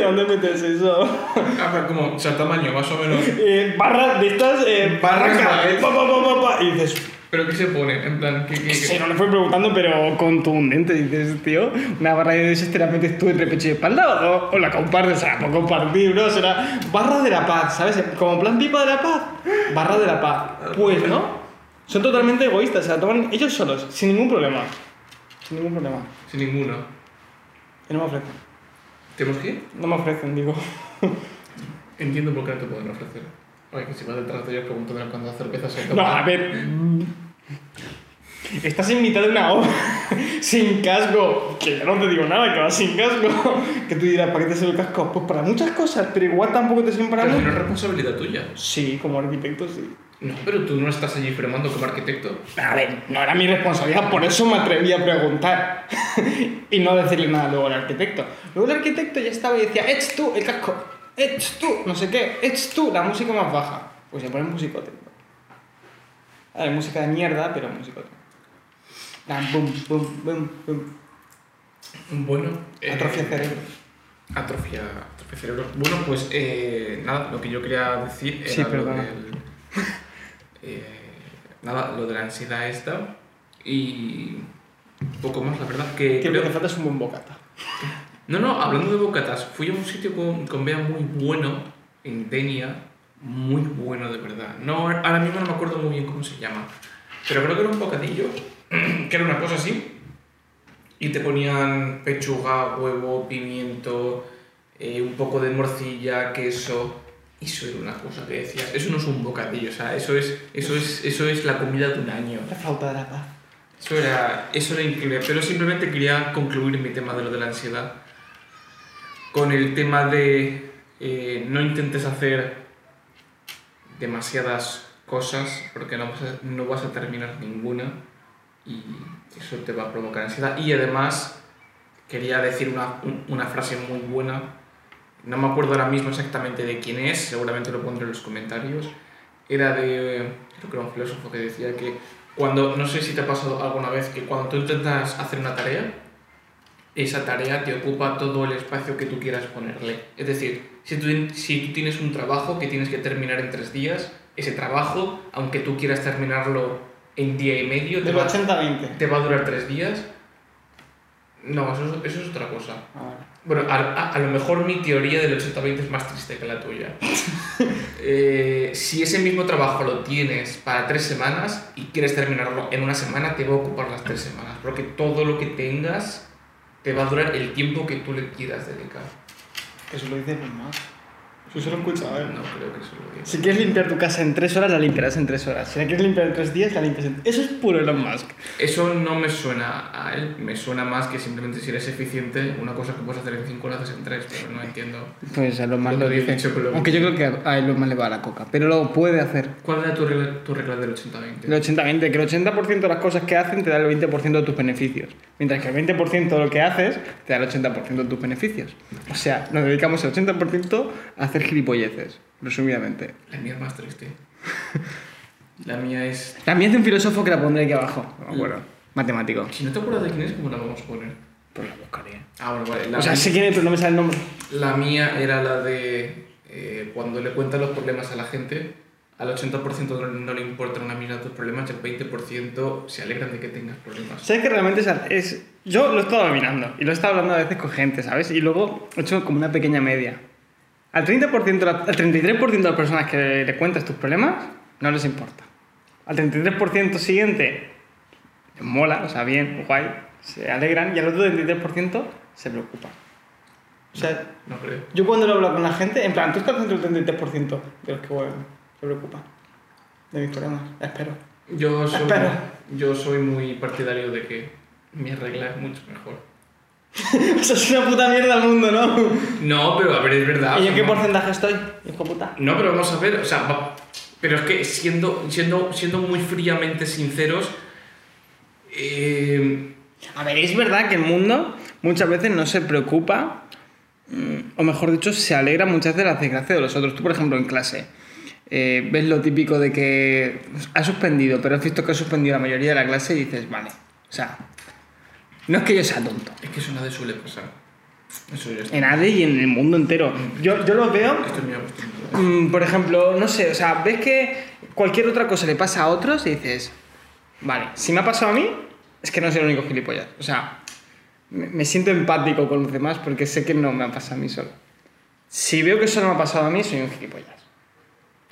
¿Dónde metes eso? Ah, pero como, o sea, tamaño, más o menos. Eh, barras de estas, eh, pa, pa, pa, y dices, ¿Pero qué se pone? En plan, ¿qué, qué, qué? sí, no le fui preguntando, pero contundente, dices, tío, una barra de esas te la metes tú en repecho de espalda o, o la compartes, o sea, por compartir, bro, será barra de la paz, ¿sabes? Como plan pipa de la paz, barra de la paz. Pues, ¿no? Son totalmente egoístas, se la toman ellos solos, sin ningún problema. Sin ningún problema. Sin ninguno. Y no me ofrecen. ¿Tenemos que ir? No me ofrecen, digo. Entiendo por qué no te pueden ofrecer. Oye, que si vas detrás de ellos preguntando cuántas cervezas se No, a ver. Estás en mitad de una obra, sin casco. Que yo no te digo nada, que vas sin casco. Que tú dirás, ¿para qué te sirve el casco? Pues para muchas cosas, pero igual tampoco te sirve para Pero no es responsabilidad tuya. Sí, como arquitecto sí. No, pero tú no estás allí firmando como arquitecto. A ver, no era mi responsabilidad, por eso me atreví a preguntar y no decirle nada luego al arquitecto. Luego el arquitecto ya estaba y decía, ¡Ech tú el casco! ¡Ech tú! No sé qué, ¡Ech tú la música más baja! Pues se pone musicote. A ver, música de mierda, pero musicote. Dan, boom, boom, boom, boom. Bueno. eh, Atrofia cerebro. Atrofia, atrofia cerebro. Bueno, pues eh, nada, lo que yo quería decir era Sí, lo del. eh, nada, lo de la ansiedad esta. Y. Poco más, la verdad. Que Que lo que falta es un buen bocata. No, no, hablando de bocatas, fui a un sitio con, con Bea muy bueno en Denia. Muy bueno, de verdad. No, ahora mismo no me acuerdo muy bien cómo se llama. Pero creo que era un bocadillo, que era una cosa así. Y te ponían pechuga, huevo, pimiento, eh, un poco de morcilla, queso. Eso era una cosa que decías. Eso no es un bocadillo, o sea, eso es, eso es, eso es la comida de un año. La flauta de la paz. Eso era, eso era increíble, pero simplemente quería concluir mi tema de lo de la ansiedad con el tema de eh, no intentes hacer demasiadas cosas porque no vas, a, no vas a terminar ninguna y eso te va a provocar ansiedad. Y además quería decir una, un- una frase muy buena, no me acuerdo ahora mismo exactamente de quién es, seguramente lo pondré en los comentarios, era de, creo que era un filósofo que decía que cuando, no sé si te ha pasado alguna vez, que cuando tú intentas hacer una tarea, esa tarea te ocupa todo el espacio que tú quieras ponerle. Es decir, si tú, si tú tienes un trabajo que tienes que terminar en tres días, ese trabajo, aunque tú quieras terminarlo en día y medio, te Del va, 80-20. te va a durar tres días. No, eso, es- eso es otra cosa. Ahora. Bueno, a, a- a lo mejor mi teoría del 80-20 es más triste que la tuya. Eh, si ese mismo trabajo lo tienes para tres semanas y quieres terminarlo en una semana, te va a ocupar las tres semanas. Porque todo lo que tengas te va a durar el tiempo que tú le quieras dedicar. Eso lo dice Elon Musk. Eso se lo ¿eh? No creo que eso lo diga. Si quieres limpiar tu casa en tres horas, la limpiarás en tres horas. Si la quieres limpiar en tres días, la limpias en... Eso es puro Elon Musk. Eso no me suena a él, me suena más que simplemente si eres eficiente, una cosa que puedes hacer en cinco la haces en tres, pero no entiendo. Pues Elon Musk Lo dice. dicho lo- Aunque yo creo que a Elon Musk le va la coca. Pero lo puede hacer. ¿Cuál era tu regla, tu regla del 80-20? El 80-20, que el 80% de las cosas que hacen te da el 20% de tus beneficios. Mientras que el 20% de lo que haces te da el 80% de tus beneficios. O sea, nos dedicamos el 80% a hacer gilipolleces, resumidamente. La mía es más triste. La mía es También hace un filósofo que la pondré aquí abajo. No me acuerdo. Matemático. Si no te acuerdas de quién es, ¿cómo la vamos a poner? Pues la buscaré. Ah, bueno, vale. La, O sea, mía, sé quién es, pero no me sale el nombre. la mía era la de eh, cuando le cuentas los problemas a la gente, al 80% no, le importan una mierda tus problemas y al 20% se alegran de que tengas problemas. ¿Sabes que realmente es, es- Yo lo he estado mirando y lo he estado hablando a veces con gente, ¿sabes? Y luego he hecho como una pequeña media. Al 30%, de la- al 33% de las personas que le cuentas tus problemas, no les importa. Al 33% siguiente, les mola, o sea, bien, guay, se alegran. Y al otro 33% se preocupa. O sea, No creo. yo cuando lo hablo con la gente, en plan, tú estás dentro del 33% de los que bueno, se preocupan de mis problemas, espero. Yo soy, Espera. yo soy muy partidario de que mi regla es mucho mejor. o sea, es una puta mierda el mundo, ¿no? No, pero a ver, es verdad. ¿Y o en sea, qué no- porcentaje estoy? Hijo puta. No, pero vamos a ver, o sea, va- pero es que siendo, siendo, siendo muy fríamente sinceros, eh, A ver, es verdad que el mundo muchas veces no se preocupa, mm, o mejor dicho, se alegra muchas de las desgracias de los otros. Tú, por ejemplo, en clase, eh, ves lo típico de que has suspendido, pero has visto que has suspendido la mayoría de la clase y dices, vale, o sea, no es que yo sea tonto. es que eso nadie suele pasar. Eso ya está. En ADE y en el mundo entero. Yo, yo lo veo Esto es mi. Mm, por ejemplo, no sé, o sea, ves que cualquier otra cosa le pasa a otros y dices, vale, si me ha pasado a mí, es que no soy el único gilipollas. O sea, me, me siento empático con los demás porque sé que no me ha pasado a mí solo. Si veo que solo me ha pasado a mí, soy un gilipollas.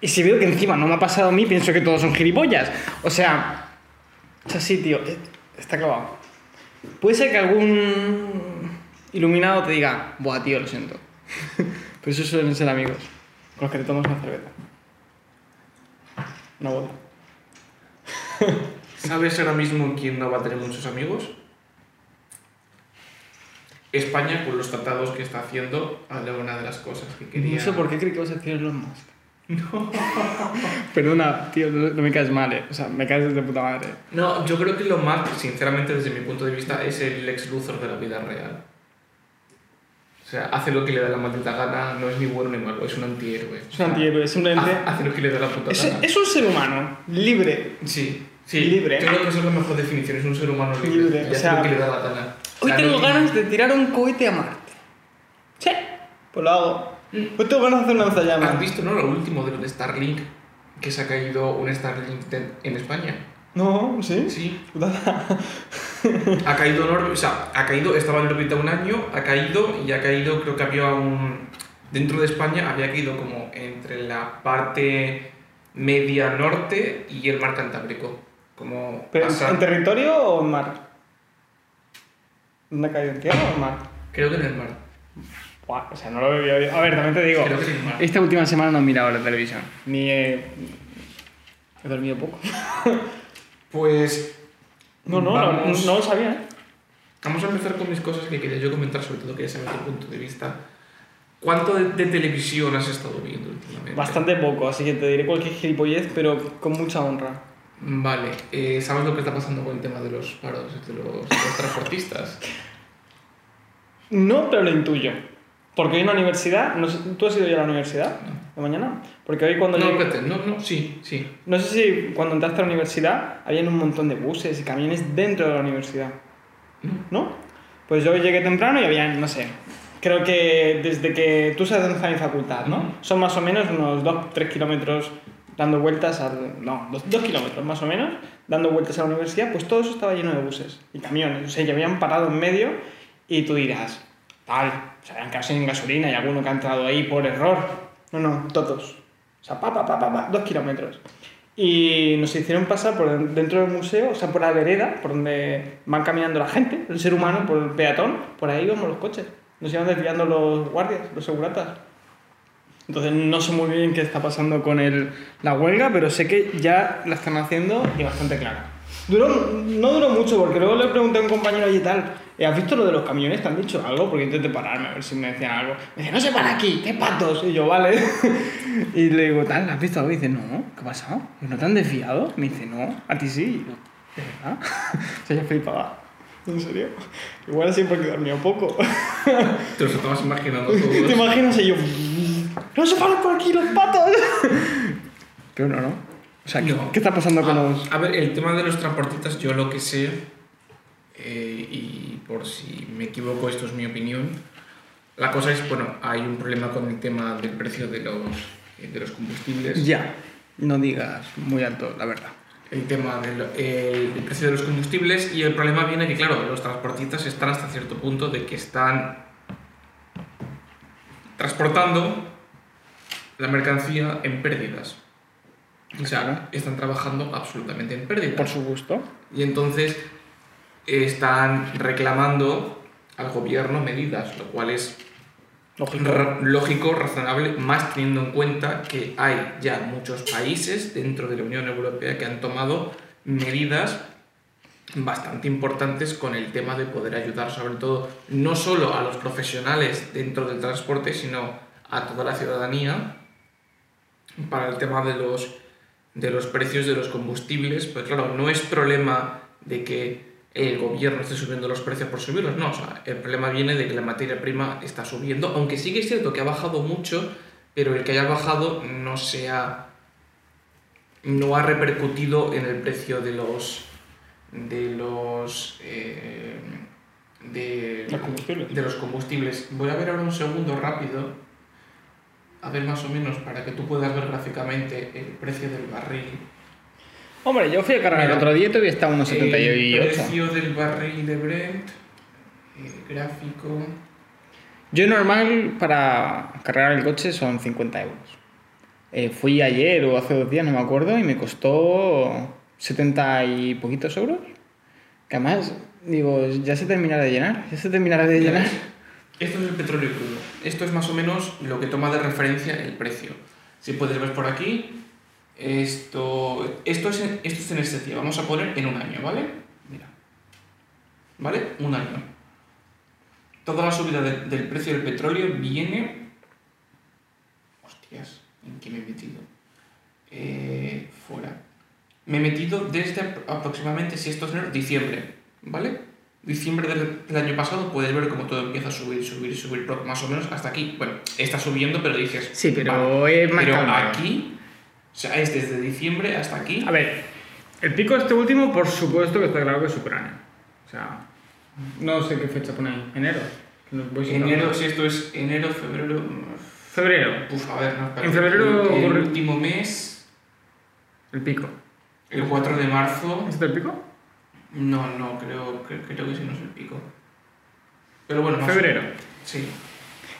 Y si veo que encima no me ha pasado a mí, pienso que todos son gilipollas. O sea, o sea, sí, tío, eh, está clavado. Puede ser que algún iluminado te diga, buah, tío, lo siento. Pero eso suelen ser amigos con los que te tomas una cerveza. Una boda. ¿Sabes ahora mismo quién no va a tener muchos amigos? España con los tratados que está haciendo, era una de las cosas que quería... No sé por qué creí que vas a decir Elon Musk. No. Perdona, tío, no, no me caes mal, eh. O sea, me caes de puta madre. No, yo creo que lo más, sinceramente, desde mi punto de vista, es el ex Luthor de la vida real. O sea, hace lo que le da la maldita gana, no es ni bueno ni malo, es un antihéroe. Es un antihéroe, simplemente... Ha- Hace lo que le da la puta Es, gana. es un ser humano, libre. Sí, sí. Libre. Yo creo que esa es la mejor definición, es un ser humano libre. Libre, y o hace sea, lo que le da la gana. O Hoy sea, tengo no ganas de tirar un cohete a Marte. Sí, pues lo hago. Hoy tengo ganas de hacer una ¿Has lanzallamas. visto, no, lo último de lo de Starlink? Que se ha caído un Starlink en España. No, ¿sí? Sí. Ha caído en o sea, ha caído, estaba en órbita un año, ha caído y ha caído, creo que había un... Dentro de España había caído como entre la parte media norte y el mar Cantábrico. Como ¿Pero en territorio o en mar? ¿Dónde ha caído? ¿En tierra o en mar? Creo que en el mar. O sea, no lo he A ver, también te digo. Esta última semana no he mirado la televisión. Ni he. He dormido poco. Pues... No, no, no, vamos- no lo sabía, ¿eh? Vamos a empezar con mis cosas que quería yo comentar, sobre todo quería saber tu punto de vista. ¿Cuánto de, de televisión has estado viendo últimamente? Bastante poco, así que te diré cualquier gilipollez, pero con mucha honra. Vale, eh, ¿sabes lo que está pasando con el tema de los paros de los, de los transportistas? No, pero lo intuyo. Porque hoy en la universidad, no sé, ¿tú has ido ya a la universidad de mañana? Porque hoy cuando No, llegué- espérate, no, no, sí, sí. no sé si cuando entraste a la universidad habían un montón de buses y camiones dentro de la universidad, No. Pues yo llegué temprano y habían, no sé, creo que desde que tú sabes dónde está mi facultad, ¿no? Ujú. Son más o menos unos 2-3 kilómetros dando vueltas al... No, 2 kilómetros más o menos, dando vueltas a la universidad, pues todo eso estaba lleno de buses y camiones, o sea, que habían parado en medio y tú dirás, tal, se habían quedado sin gasolina y alguno que ha entrado ahí por error. No, no, todos. O sea, pa, pa, pa, pa, dos kilómetros. Y nos hicieron pasar por dentro del museo, o sea, por la vereda, por donde van caminando la gente, el ser humano, por el peatón, por ahí íbamos los coches. Nos iban desviando los guardias, los seguratas. Entonces no sé muy bien qué está pasando con el, la huelga, pero sé que ya la están haciendo y bastante clara. Duró, no duró mucho, porque luego le pregunté a un compañero y tal, "Eh, ¿has visto lo de los camiones? ¿Te han dicho algo? Porque intenté pararme a ver si me decían algo. Me dice, no se para aquí, qué patos. Y yo, vale. y le digo, tal, ¿has visto algo? Y dice, no, ¿qué ha pasado? Y, ¿No te han desviado? Me dice, no, a ti sí. Y yo, ¿de verdad? Se ya flipaba. ¿En serio? Igual así porque dormía poco. Te los estabas imaginando ¿Te todos. imaginas? Y yo, ¡no se paran por aquí los patos! Pero no, ¿no? O sea, ¿qué, No. qué está pasando con Ah, los...? A ver, el tema de los transportistas, yo lo que sé, eh, y por si me equivoco, esto es mi opinión, la cosa es, bueno, hay un problema con el tema del precio de los, eh, de los combustibles. Ya, no digas muy alto, la verdad. el tema del el, el precio de los combustibles y el problema viene que, claro, los transportistas están hasta cierto punto de que están transportando la mercancía en pérdidas. O sea, están trabajando absolutamente en pérdidas. Por su gusto. Y entonces están reclamando al gobierno medidas, lo cual es Lógico. lógico, razonable, más teniendo en cuenta que hay ya muchos países dentro de la Unión Europea que han tomado medidas bastante importantes con el tema de poder ayudar sobre todo no solo a los profesionales dentro del transporte, sino a toda la ciudadanía para el tema de los, de los precios de los combustibles. Pues claro, no es problema de que el gobierno esté subiendo los precios por subirlos, no, o sea, el problema viene de que la materia prima está subiendo, aunque sí que es cierto que ha bajado mucho, pero el que haya bajado no se ha, no ha repercutido en el precio de los de los eh, de, de los combustibles. Voy a ver ahora un segundo rápido, a ver más o menos para que tú puedas ver gráficamente el precio del barril. Hombre, yo fui a cargar el otro día y todavía está a unos El 78. precio del barril de Brent, el gráfico. Yo normal para cargar el coche son 50 euros. Eh, fui ayer o hace dos días, no me acuerdo, y me costó 70 y poquitos euros. Que además, digo, ya se terminará de llenar, ya se terminará de llenar. Esto es el petróleo crudo. Esto es más o menos lo que toma de referencia el precio. Si puedes ver por aquí, Esto, esto, es, en- esto es en esencia. Vamos a poner en un año, ¿vale? Mira. ¿Vale? Un año. Toda la subida de- del precio del petróleo viene... Hostias, ¿en qué me he metido? Eh, fuera. Me he metido desde apro- aproximadamente, si esto es enero, diciembre, ¿vale? Diciembre del, del año pasado puedes ver cómo todo empieza a subir, subir, subir, más o menos hasta aquí. Bueno, está subiendo, pero dices... Sí, pero es más Pero aquí, o sea, es desde diciembre hasta aquí. A ver, el pico este último, por supuesto que está claro que es Ucrania. O sea, no sé qué fecha pone ahí. Enero. Voy Enero, si esto es enero, febrero... Febrero, Uf, a ver, no. En febrero El, el último mes, el pico. el 4 de marzo... ¿Es este el pico? No, no, creo, creo, creo que sí no es el pico. Pero bueno, Febrero. Sí.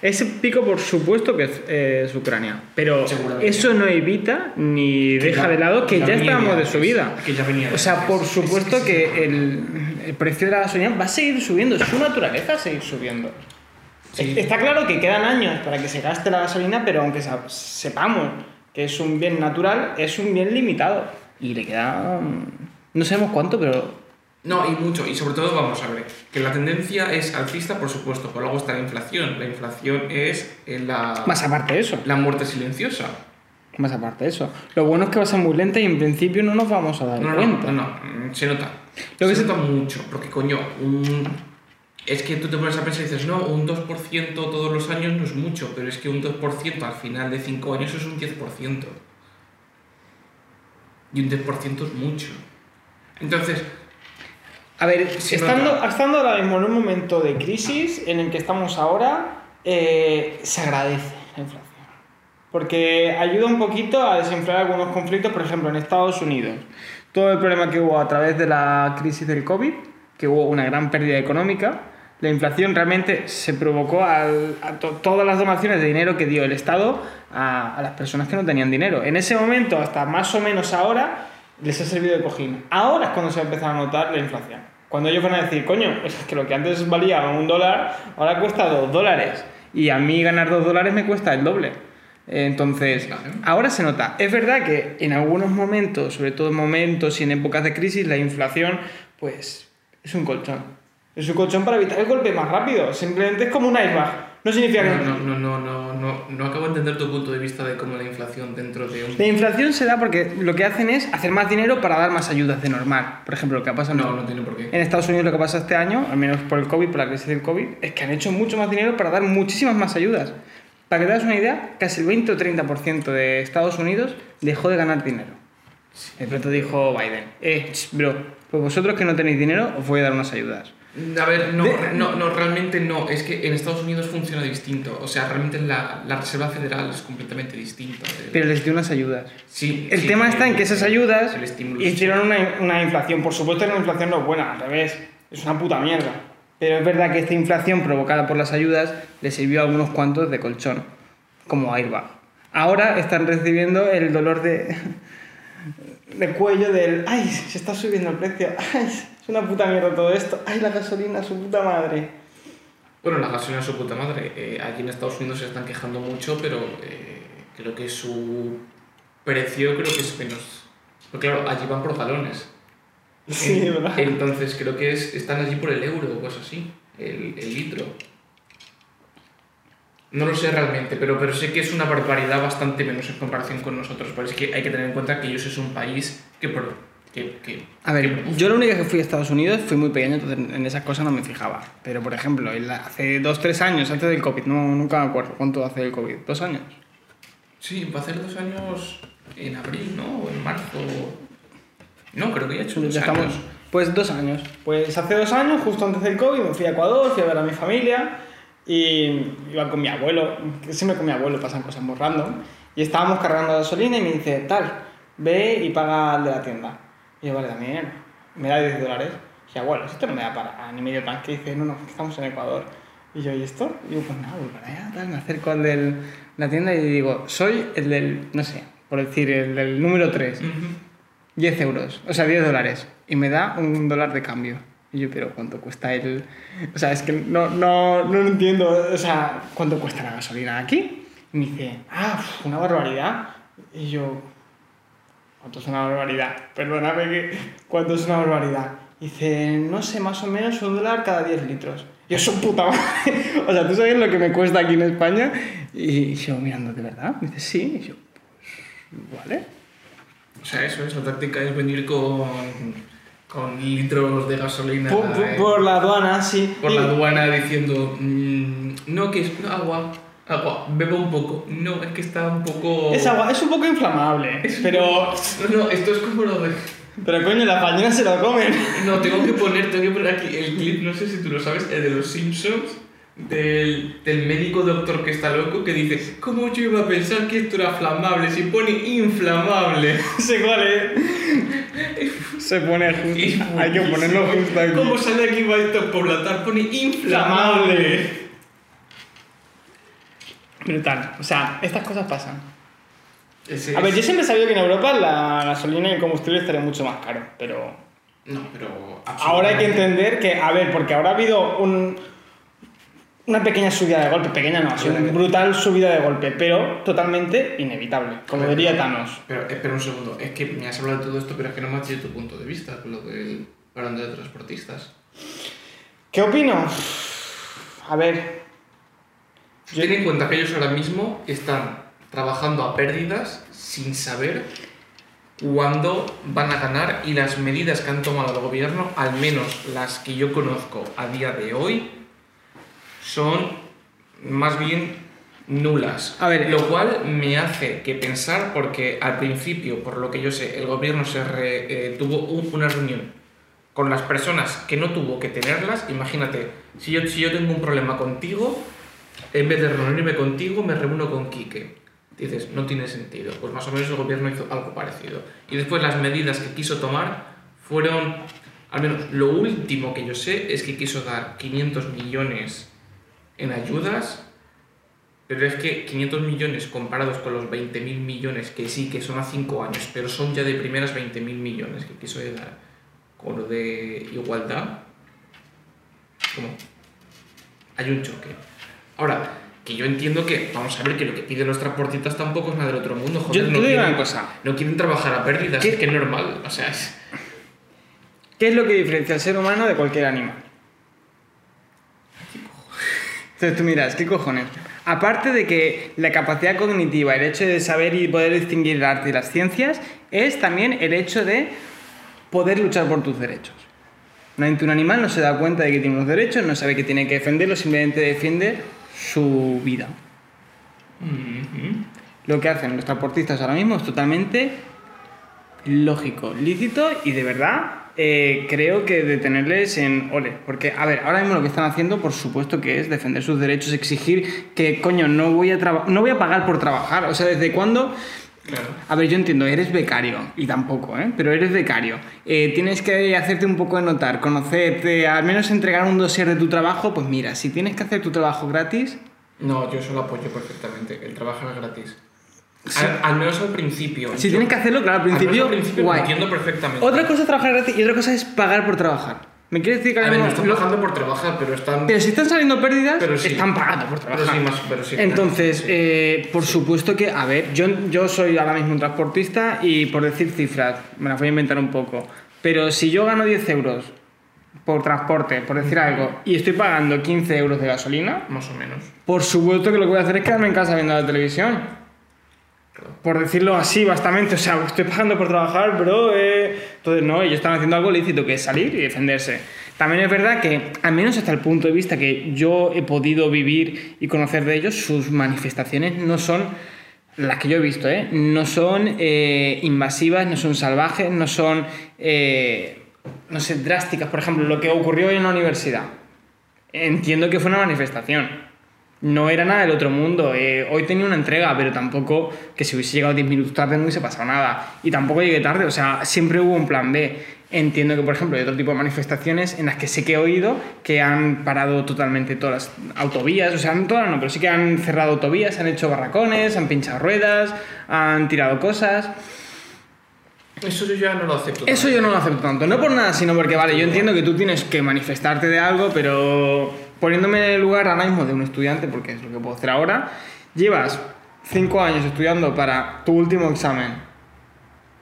Ese pico, por supuesto que es, eh, es Ucrania. Pero eso no evita ni Que deja ya- de lado que ya, venía estábamos de subida. Que ya venía O sea, por Es- supuesto es- que el, el precio de la gasolina va a seguir subiendo. Es su naturaleza seguir subiendo. Sí. Está claro que quedan años para que se gaste la gasolina, pero aunque sepamos que es un bien natural, es un bien limitado. Y le queda. mm, No sabemos cuánto, pero. No, y mucho. Y sobre todo, vamos a ver, que la tendencia es alcista, por supuesto, pero luego está la inflación. La inflación es eh, la, Más aparte de eso. la muerte silenciosa. Más aparte de eso. Lo bueno es que va a ser muy lenta y en principio no nos vamos a dar No, no, cuenta. no, no, mm, se nota. Lo que se se- nota mucho, porque coño, un- es que tú te pones a pensar y dices, no, un 2% todos los años no es mucho, pero es que un 2% al final de 5 años es un 10%. Y un 10% es mucho. Entonces, A ver, estando, estando ahora mismo en un momento de crisis en el que estamos ahora, eh, se agradece la inflación. Porque ayuda un poquito a desinflar algunos conflictos, por ejemplo, en Estados Unidos. Todo el problema que hubo a través de la crisis del COVID, que hubo una gran pérdida económica, la inflación realmente se provocó al- a to- todas las donaciones de dinero que dio el Estado a, a las personas que no tenían dinero. En ese momento, hasta más o menos ahora, les ha servido de cojín. Ahora es cuando se va a empezar a notar la inflación. Cuando ellos van a decir, coño, es que lo que antes valía un dólar, ahora cuesta dos dólares. Y a mí ganar dos dólares me cuesta el doble. Entonces, ahora se nota. Es verdad que en algunos momentos, sobre todo en momentos y en épocas de crisis, la inflación, pues, es un colchón. Es un colchón para evitar el golpe más rápido. Simplemente es como un airbag. No significa que... no, no, no, no, no, no, acabo de entender tu punto de vista de cómo la inflación dentro de un... La inflación se da porque lo que hacen es hacer más dinero para dar más ayudas de normal. Por ejemplo, lo que ha pasado No, no tiene por qué. en Estados Unidos, lo que pasa este año, al menos por el COVID, por la crisis del COVID, es que han hecho mucho más dinero para dar muchísimas más ayudas. Para que te das una idea, casi el 20 o 30% de Estados Unidos dejó de ganar dinero. De pronto dijo Biden, eh, bro, pues vosotros que no tenéis dinero, os voy a dar unas ayudas. A ver, no, De- no, no, realmente no. Es que en Estados Unidos funciona distinto. O sea, realmente la, la Reserva Federal es completamente distinta. Pero les dio unas ayudas. sí, El sí, tema está en que esas ayudas hicieron una, una inflación. Por supuesto la inflación no es buena, al revés. Es una puta mierda. Pero es verdad que esta inflación provocada por las ayudas le sirvió a algunos cuantos de colchón, como airbag. Ahora están recibiendo el dolor de, de cuello del ¡ay! Se está subiendo el precio. ¡ay! Es una puta mierda todo esto. ¡ay! La gasolina, su puta madre. Bueno, la gasolina su puta madre. Eh, allí en Estados Unidos se están quejando mucho, pero eh, creo que su precio creo que es menos. Porque claro, allí van por galones. Sí, ¿verdad? Entonces creo que es, están allí por el euro o cosas así, el, el litro. No lo sé realmente, pero, pero sé que es una barbaridad bastante menos en comparación con nosotros. Pero es que hay que tener en cuenta que ellos es un país que... que, que A ver, yo la única que fui a Estados Unidos fui muy pequeño, entonces en esas cosas no me fijaba. Pero, por ejemplo, hace dos, tres años, antes del COVID, no, nunca me acuerdo cuánto hace el COVID, dos años. Sí, va a hacer dos años en abril, ¿no? O en marzo. No, creo que ya ha hecho dos Ya estamos, años. pues dos años. Pues hace dos años, justo antes del COVID, me fui a Ecuador, fui a ver a mi familia y iba con mi abuelo, siempre con mi abuelo pasan cosas muy random, y estábamos cargando gasolina y me dice, tal, ve y paga al de la tienda. Y yo, vale, también, me da 10 dólares. Y dije, abuelo, esto no me da para ni medio tanque. Y dice, no, no, que estamos en Ecuador. Y yo, ¿y esto? Y digo, pues nada, voy para allá, tal, me acerco al de la tienda y digo, soy el del, no sé, por decir, el del número 3. Ujú. 10 euros, o sea, 10 dólares. Y me da un dólar de cambio. Y yo, pero ¿cuánto cuesta el...? O sea, es que no, no, no lo entiendo. O sea, ¿cuánto cuesta la gasolina aquí? Y me dice, ah, una barbaridad. Y yo, ¿Cuánto es una barbaridad? Perdóname que... ¿Cuánto es una barbaridad? Dice, no sé, más o menos un dólar cada 10 litros. Yo soy puta madre. o sea, ¿tú sabes lo que me cuesta aquí en España? Y yo mirando, ¿de verdad? Me dice, sí. Y yo, pues, vale. O sea, eso es, la táctica es venir con, con litros de gasolina Por, por- eh, por la aduana, sí. por Y- la aduana diciendo, mm, no, que es agua, agua, bebo un poco. No, es que está un poco... Es agua, es un poco inflamable, Es pero... poco- No, no, esto es como lo de... Pero coño, las ballenas se lo comen. No, tengo que poner, tengo que poner aquí el clip, no sé si tú lo sabes, el de los Simpsons, del, del médico doctor que está loco, que dice, ¿cómo yo iba a pensar que esto era flamable? Si pone inflamable. sé cuál es. Se pone justo. Hay que ponerlo justo aquí. ¿Cómo sale aquí va esto por la tarde? Pone inflamable. Brutal. O sea, estas cosas pasan. Ese A ver, yo siempre he sabido que en Europa la gasolina y el combustible estaría mucho más caro, pero No, pero... ahora hay que entender que, a ver, porque ahora ha habido un, una pequeña subida de golpe, pequeña no, ha sido una brutal subida de golpe, pero totalmente inevitable, como diría Thanos. Pero espera un segundo, es que me has hablado de todo esto, pero es que no me has dicho tu punto de vista con lo del varón de transportistas. ¿Qué opino? A ver, Ten en cuenta que ellos ahora mismo están trabajando a pérdidas sin saber cuándo van a ganar y las medidas que han tomado el gobierno, al menos las que yo conozco a día de hoy, son más bien nulas. A ver, lo cual me hace que pensar porque al principio, por lo que yo sé, el gobierno se re- eh, tuvo un- una reunión con las personas que no tuvo que tenerlas. Imagínate, si yo, si yo tengo un problema contigo, en vez de reunirme contigo, me reúno con Quique. Dices, no tiene sentido. Pues más o menos el gobierno hizo algo parecido. Y después las medidas que quiso tomar fueron, al menos lo último que yo sé, es que quiso dar 500 millones en ayudas, pero es que 500 millones comparados con los 20.000 millones, que sí que son a 5 años, pero son ya de primeras 20.000 millones que quiso dar con lo de igualdad, como hay un choque. Ahora, que yo entiendo que, vamos a ver, que lo que piden los transportistas tampoco es nada del otro mundo, joder, yo no, te quieren, una cosa. no quieren trabajar a pérdidas, ¿Qué? es que es normal, o sea, es... ¿Qué es lo que diferencia al ser humano de cualquier animal? Entonces tú miras, ¿qué cojones? Aparte de que la capacidad cognitiva, el hecho de saber y poder distinguir el arte y las ciencias, es también el hecho de poder luchar por tus derechos. Un animal no se da cuenta de que tiene unos derechos, no sabe que tiene que defenderlos, simplemente defiende su vida. Lo que hacen los transportistas ahora mismo es totalmente lógico, lícito y de verdad eh, creo que detenerles en ole. Porque, a ver, ahora mismo lo que están haciendo, por supuesto que es defender sus derechos, exigir que, coño, no voy a, no voy a pagar por trabajar. O sea, ¿desde cuándo? Claro. A ver, yo entiendo, eres becario, y tampoco, ¿eh? Pero eres becario. Eh, tienes que hacerte un poco de notar, conocerte, al menos entregar un dossier de tu trabajo. Pues mira, si tienes que hacer tu trabajo gratis, No, yo eso lo apoyo perfectamente, el trabajo es gratis. Sí. Al, al menos al principio. si Yo- tienes que hacerlo, claro, al principio, al principio lo guay. entiendo perfectamente. Otra cosa es trabajar gratis y otra cosa es pagar por trabajar. ¿Me quieres decir que A ver, no están lo- bajando por trabajar, pero están... Pero si están saliendo pérdidas, Pero sí. están pagando por Pero trabajar. sí, más- pero sí. Entonces, Sí. eh, por supuesto que, a ver, yo, yo soy ahora mismo un transportista y por decir cifras, me las voy a inventar un poco, pero si yo gano 10 euros por transporte, por decir algo, y estoy pagando 15 euros de gasolina, Más o menos. por supuesto que lo que voy a hacer es quedarme en casa viendo la televisión. Por decirlo así, bastante. O sea, estoy pagando por trabajar, pero... Eh... Entonces, no, ellos están haciendo algo lícito, que es salir y defenderse. También es verdad que, al menos hasta el punto de vista que yo he podido vivir y conocer de ellos, sus manifestaciones no son las que yo he visto, ¿eh? No son eh, invasivas, no son salvajes, no son, eh, no sé, drásticas. Por ejemplo, lo que ocurrió en la universidad. Entiendo que fue una manifestación. No era nada del otro mundo. Eh, hoy tenía una entrega, pero tampoco que si hubiese llegado 10 minutos tarde no hubiese pasado nada. Y tampoco llegué tarde, o sea, siempre hubo un plan B. Entiendo que, por ejemplo, hay otro tipo de manifestaciones en las que sí que he oído que han parado totalmente todas las autovías, o sea, no todas no, pero sí que han cerrado autovías, han hecho barracones, han pinchado ruedas, han tirado cosas. Eso yo ya no lo acepto. Eso yo no lo acepto tanto, no por nada, sino porque, vale, yo entiendo que tú tienes que manifestarte de algo, pero poniéndome en el lugar ahora mismo de un estudiante, porque es lo que puedo hacer ahora, llevas cinco años estudiando para tu último examen.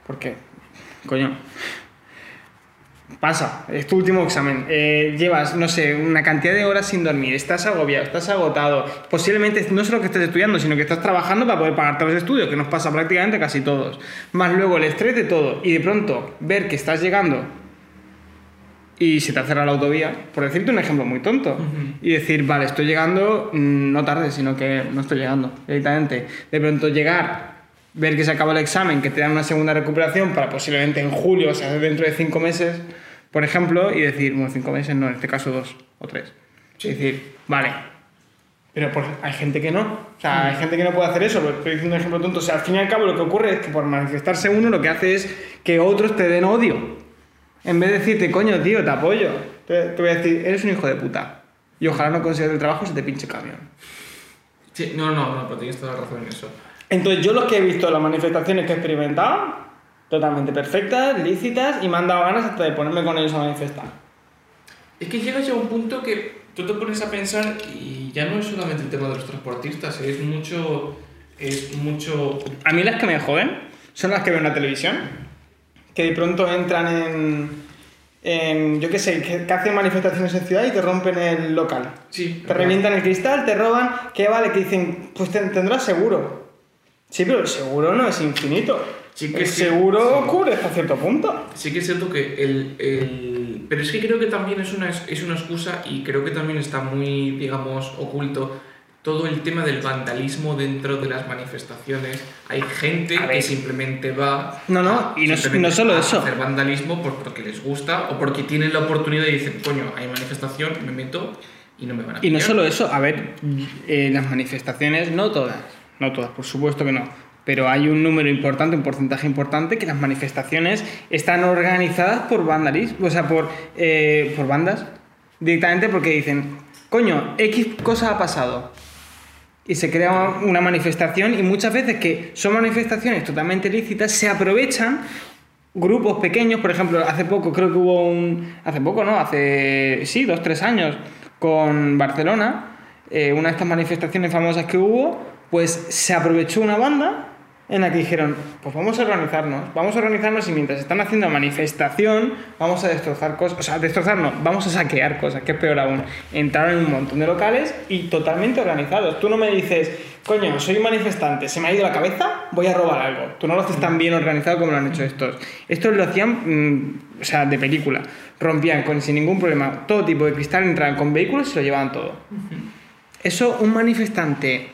Porque, coño, pasa, es tu último examen, eh, llevas, no sé, una cantidad de horas sin dormir, estás agobiado, estás agotado, posiblemente no solo que estés estudiando, sino que estás trabajando para poder pagarte los estudios, que nos pasa prácticamente casi todos, más luego el estrés de todo, y de pronto ver que estás llegando y se te ha cerrado la autovía, por decirte un ejemplo muy tonto, y decir, vale, estoy llegando, mm, no tarde, sino que no estoy llegando, directamente. De pronto llegar, ver que se acaba el examen, que te dan una segunda recuperación para posiblemente en julio, o sea, dentro de cinco meses, por ejemplo, y decir, bueno, cinco meses no, en este caso dos o tres. Y decir, vale. Pero por- hay gente que no. O sea, hay gente que no puede hacer eso. Estoy diciendo un ejemplo tonto. O sea, al fin y al cabo lo que ocurre es que por manifestarse uno lo que hace es que otros te den odio. En vez de decirte, coño, tío, te apoyo. Te, te voy a decir, eres un hijo de puta. Y ojalá no consigas el trabajo se te pinche camión. Sí, no, no, no, pero tienes toda la razón en eso. Entonces, yo lo que he visto las manifestaciones que he experimentado, totalmente perfectas, lícitas, y me han dado ganas hasta de ponerme con ellos a manifestar. Es que llega ya un punto que tú te pones a pensar y ya no es solamente el tema de los transportistas, es mucho. Es mucho. A mí las que me joden son las que veo en la televisión, que de pronto entran en, en yo qué sé, que, que hacen manifestaciones en ciudad y te rompen el local. Sí, Te revientan el cristal, te roban, que vale, que dicen, pues te- tendrás seguro. Sí, pero el seguro no es infinito. Sí que el sí, seguro sí. cubre hasta cierto punto. Sí que es cierto que el, el- Pero es que creo que también es una, es una excusa y creo que también está muy, digamos, oculto todo el tema del vandalismo dentro de las manifestaciones. Hay gente que simplemente va... No, no, a- y no- solo a eso. hacer vandalismo por- porque les gusta o porque tienen la oportunidad y dicen, coño, hay manifestación, me meto y no me van a Y no pillar". solo eso, a ver, eh, las manifestaciones, no todas, no todas, por supuesto que no, pero hay un número importante, un porcentaje importante que las manifestaciones están organizadas por vandalismo, o sea, por, eh, por bandas, directamente porque dicen, coño, X cosa ha pasado. Y se crea una manifestación y muchas veces que son manifestaciones totalmente lícitas, se aprovechan grupos pequeños, por ejemplo, hace poco creo que hubo un... Hace poco, ¿no? Hace, sí, dos, tres años, con Barcelona, eh, una de estas manifestaciones famosas que hubo, pues se aprovechó una banda en la que dijeron, pues vamos a organizarnos, vamos a organizarnos y mientras están haciendo manifestación, vamos a destrozar cosas, o sea, destrozar no, vamos a saquear cosas, que es peor aún. Entraron en un montón de locales y totalmente organizados. Tú no me dices, coño, soy un manifestante, se me ha ido la cabeza, voy a robar algo. Tú no lo haces tan bien organizado como lo han hecho estos. Estos lo hacían, mm, o sea, de película. Rompían con, sin ningún problema todo tipo de cristal, entraban con vehículos y se lo llevaban todo. Eso un manifestante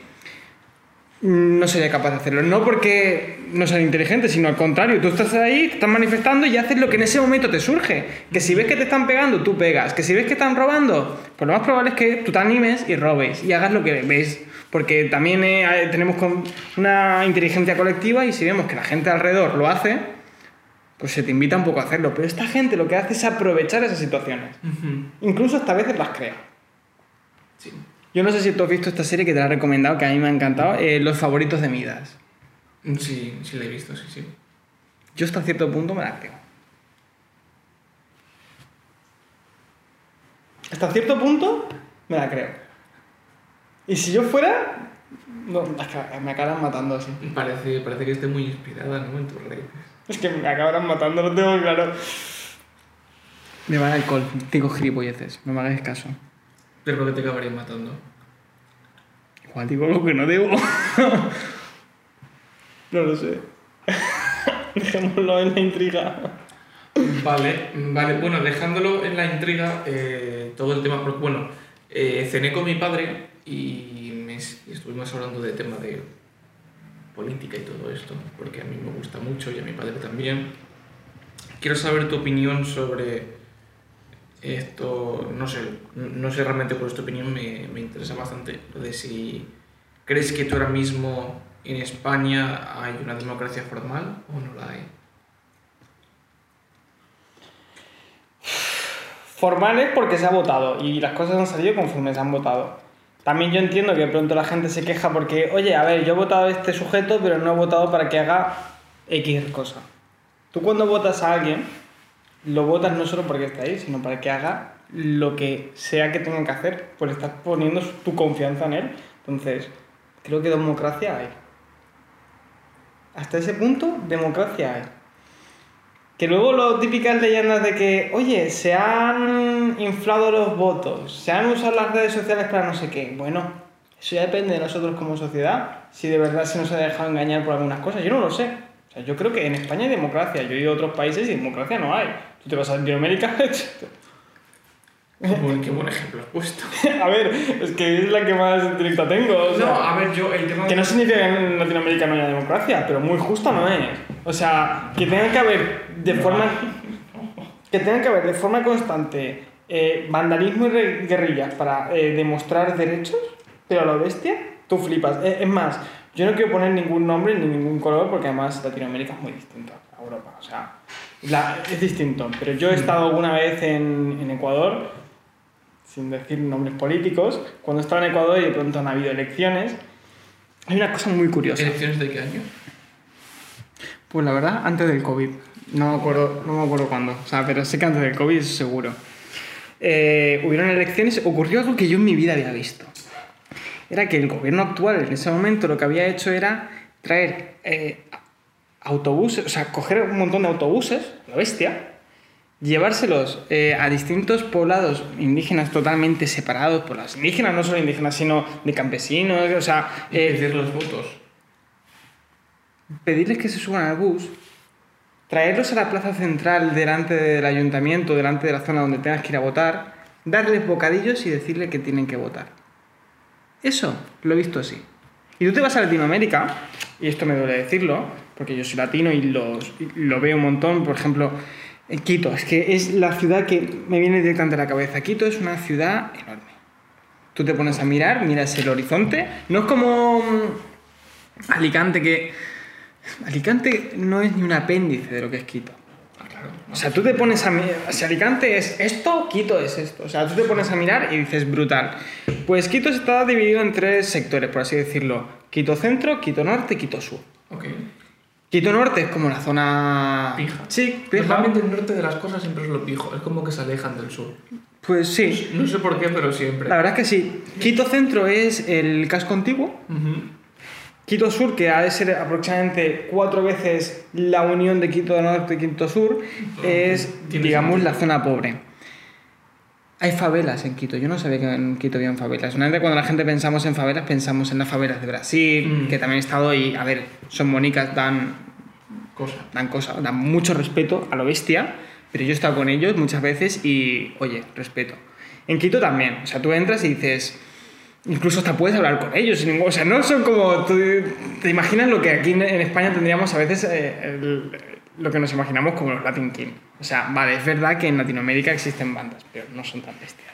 no sería capaz de hacerlo. No porque no sean inteligentes, sino al contrario. Tú estás ahí, te estás manifestando y haces lo que en ese momento te surge. Que si ves que te están pegando, tú pegas. Que si ves que están robando, pues lo más probable es que tú te animes y robes y hagas lo que ves. Porque también eh, tenemos con- una inteligencia colectiva y si vemos que la gente alrededor lo hace, pues se te invita un poco a hacerlo. Pero esta gente lo que hace es aprovechar esas situaciones. Incluso hasta a veces las crea. Sí. Yo no sé si tú has visto esta serie que te la he recomendado, que a mí me ha encantado, eh, Los favoritos de Midas. Sí, sí la he visto, sí, sí. Yo hasta cierto punto me la creo. Hasta cierto punto me la creo. Y si yo fuera... No, es que me acaban matando así. Parece, parece que esté muy inspirada ¿no? en tus redes. Es que me acabarán matando, lo tengo claro. Me va el alcohol, digo gilipolleces, no me hagáis caso. Pero que te acabaría matando. Igual digo algo que no debo. no lo sé. Dejémoslo en la intriga. Vale, vale, bueno, dejándolo en la intriga, eh, todo el tema, bueno, eh, cené con mi padre y, me- y estuvimos hablando de tema de política y todo esto, porque a mí me gusta mucho y a mi padre también. Quiero saber tu opinión sobre esto, no sé, no sé realmente cuál es opinión, me, me interesa bastante, lo de si crees que tú ahora mismo en España hay una democracia formal o no la hay. Formales porque se ha votado y las cosas han salido conforme se han votado. También yo entiendo que pronto la gente se queja porque, oye, a ver, yo he votado a este sujeto, pero no he votado para que haga X cosa. Tú cuando votas a alguien, lo votas no solo porque está ahí, sino para que haga lo que sea que tenga que hacer, pues estás poniendo tu confianza en él. Entonces, creo que democracia hay. Hasta ese punto, democracia hay. Que luego lo típicas leyendas de que, oye, se han inflado los votos, se han usado las redes sociales para no sé qué. Bueno, eso ya depende de nosotros como sociedad, si de verdad se nos ha dejado engañar por algunas cosas. Yo no lo sé. Yo creo que en España hay democracia. Yo he ido a otros países y democracia no hay. Tú te vas a Latinoamérica. Uy, qué buen ejemplo has puesto. a ver, es que es la que más directa tengo. o sea, No, a ver, yo el tema que no significa que en Latinoamérica no haya democracia, pero muy justa no es. O sea, que tenga que haber de forma. Que tenga que haber de forma constante eh, vandalismo y guerrillas para eh, demostrar derechos, pero a lo bestia, tú flipas. Eh, es más, yo no quiero poner ningún nombre ni ningún color porque además Latinoamérica es muy distinto a Europa. O sea, la- es distinto. Pero yo he estado alguna vez en, en Ecuador, sin decir nombres políticos, cuando estaba en Ecuador y de pronto han habido elecciones. Hay una cosa muy curiosa. ¿Elecciones de qué año? Pues la verdad, antes del COVID. No me acuerdo, no me acuerdo cuándo. O sea, pero sé que antes del COVID, eso seguro. Eh, hubieron elecciones, ocurrió algo que yo en mi vida había visto. Era que el gobierno actual en ese momento lo que había hecho era traer eh, autobuses, o sea, coger un montón de autobuses, la bestia, llevárselos eh, a distintos poblados indígenas totalmente separados por las indígenas, no solo indígenas, sino de campesinos, o sea, Y eh, pedir los votos. pedirles que se suban al bus, traerlos a la plaza central delante del ayuntamiento, delante de la zona donde tengas que ir a votar, darles bocadillos y decirles que tienen que votar. Eso lo he visto así. Y tú te vas a Latinoamérica, y esto me duele decirlo, porque yo soy latino y, lo veo un montón, por ejemplo, Quito, es que es la ciudad que me viene directamente a la cabeza. Quito es una ciudad enorme. Tú te pones a mirar, miras el horizonte, no es como mm, Alicante que Alicante no es ni un apéndice de lo que es Quito. O sea, tú te pones a mirar, si Alicante es esto, Quito es esto. O sea, tú te pones a mirar y dices, brutal. Pues Quito está dividido en tres sectores, por así decirlo. Quito Centro, Quito Norte Quito Sur. Ok. Quito Norte es como la zona... Pija. Sí, pija. Normalmente el norte de las cosas siempre es lo pijo. Es como que se alejan del sur. Pues sí, No sé por qué, pero siempre. la verdad es que sí. Quito Centro es el casco antiguo. Ujú. Quito Sur, que ha de ser aproximadamente cuatro veces la unión de Quito Norte y Quito Sur, es, Tiene digamos, la zona pobre. Hay favelas en Quito. Yo no sabía que en Quito había favelas. Normalmente cuando la gente pensamos en favelas, pensamos en las favelas de Brasil, Mm. que también he estado y, a ver, son bonitas, dan, Cosa. dan cosas, dan mucho respeto a lo bestia, pero yo he estado con ellos muchas veces y, oye, respeto. En Quito también. O sea, tú entras y dices... Incluso hasta puedes hablar con ellos. sin ningún- o sea, no son como... tú- ¿Te imaginas lo que aquí en, en España tendríamos a veces eh, el- lo que nos imaginamos como los Latin King? O sea, vale, es verdad que en Latinoamérica existen bandas, pero no son tan bestias.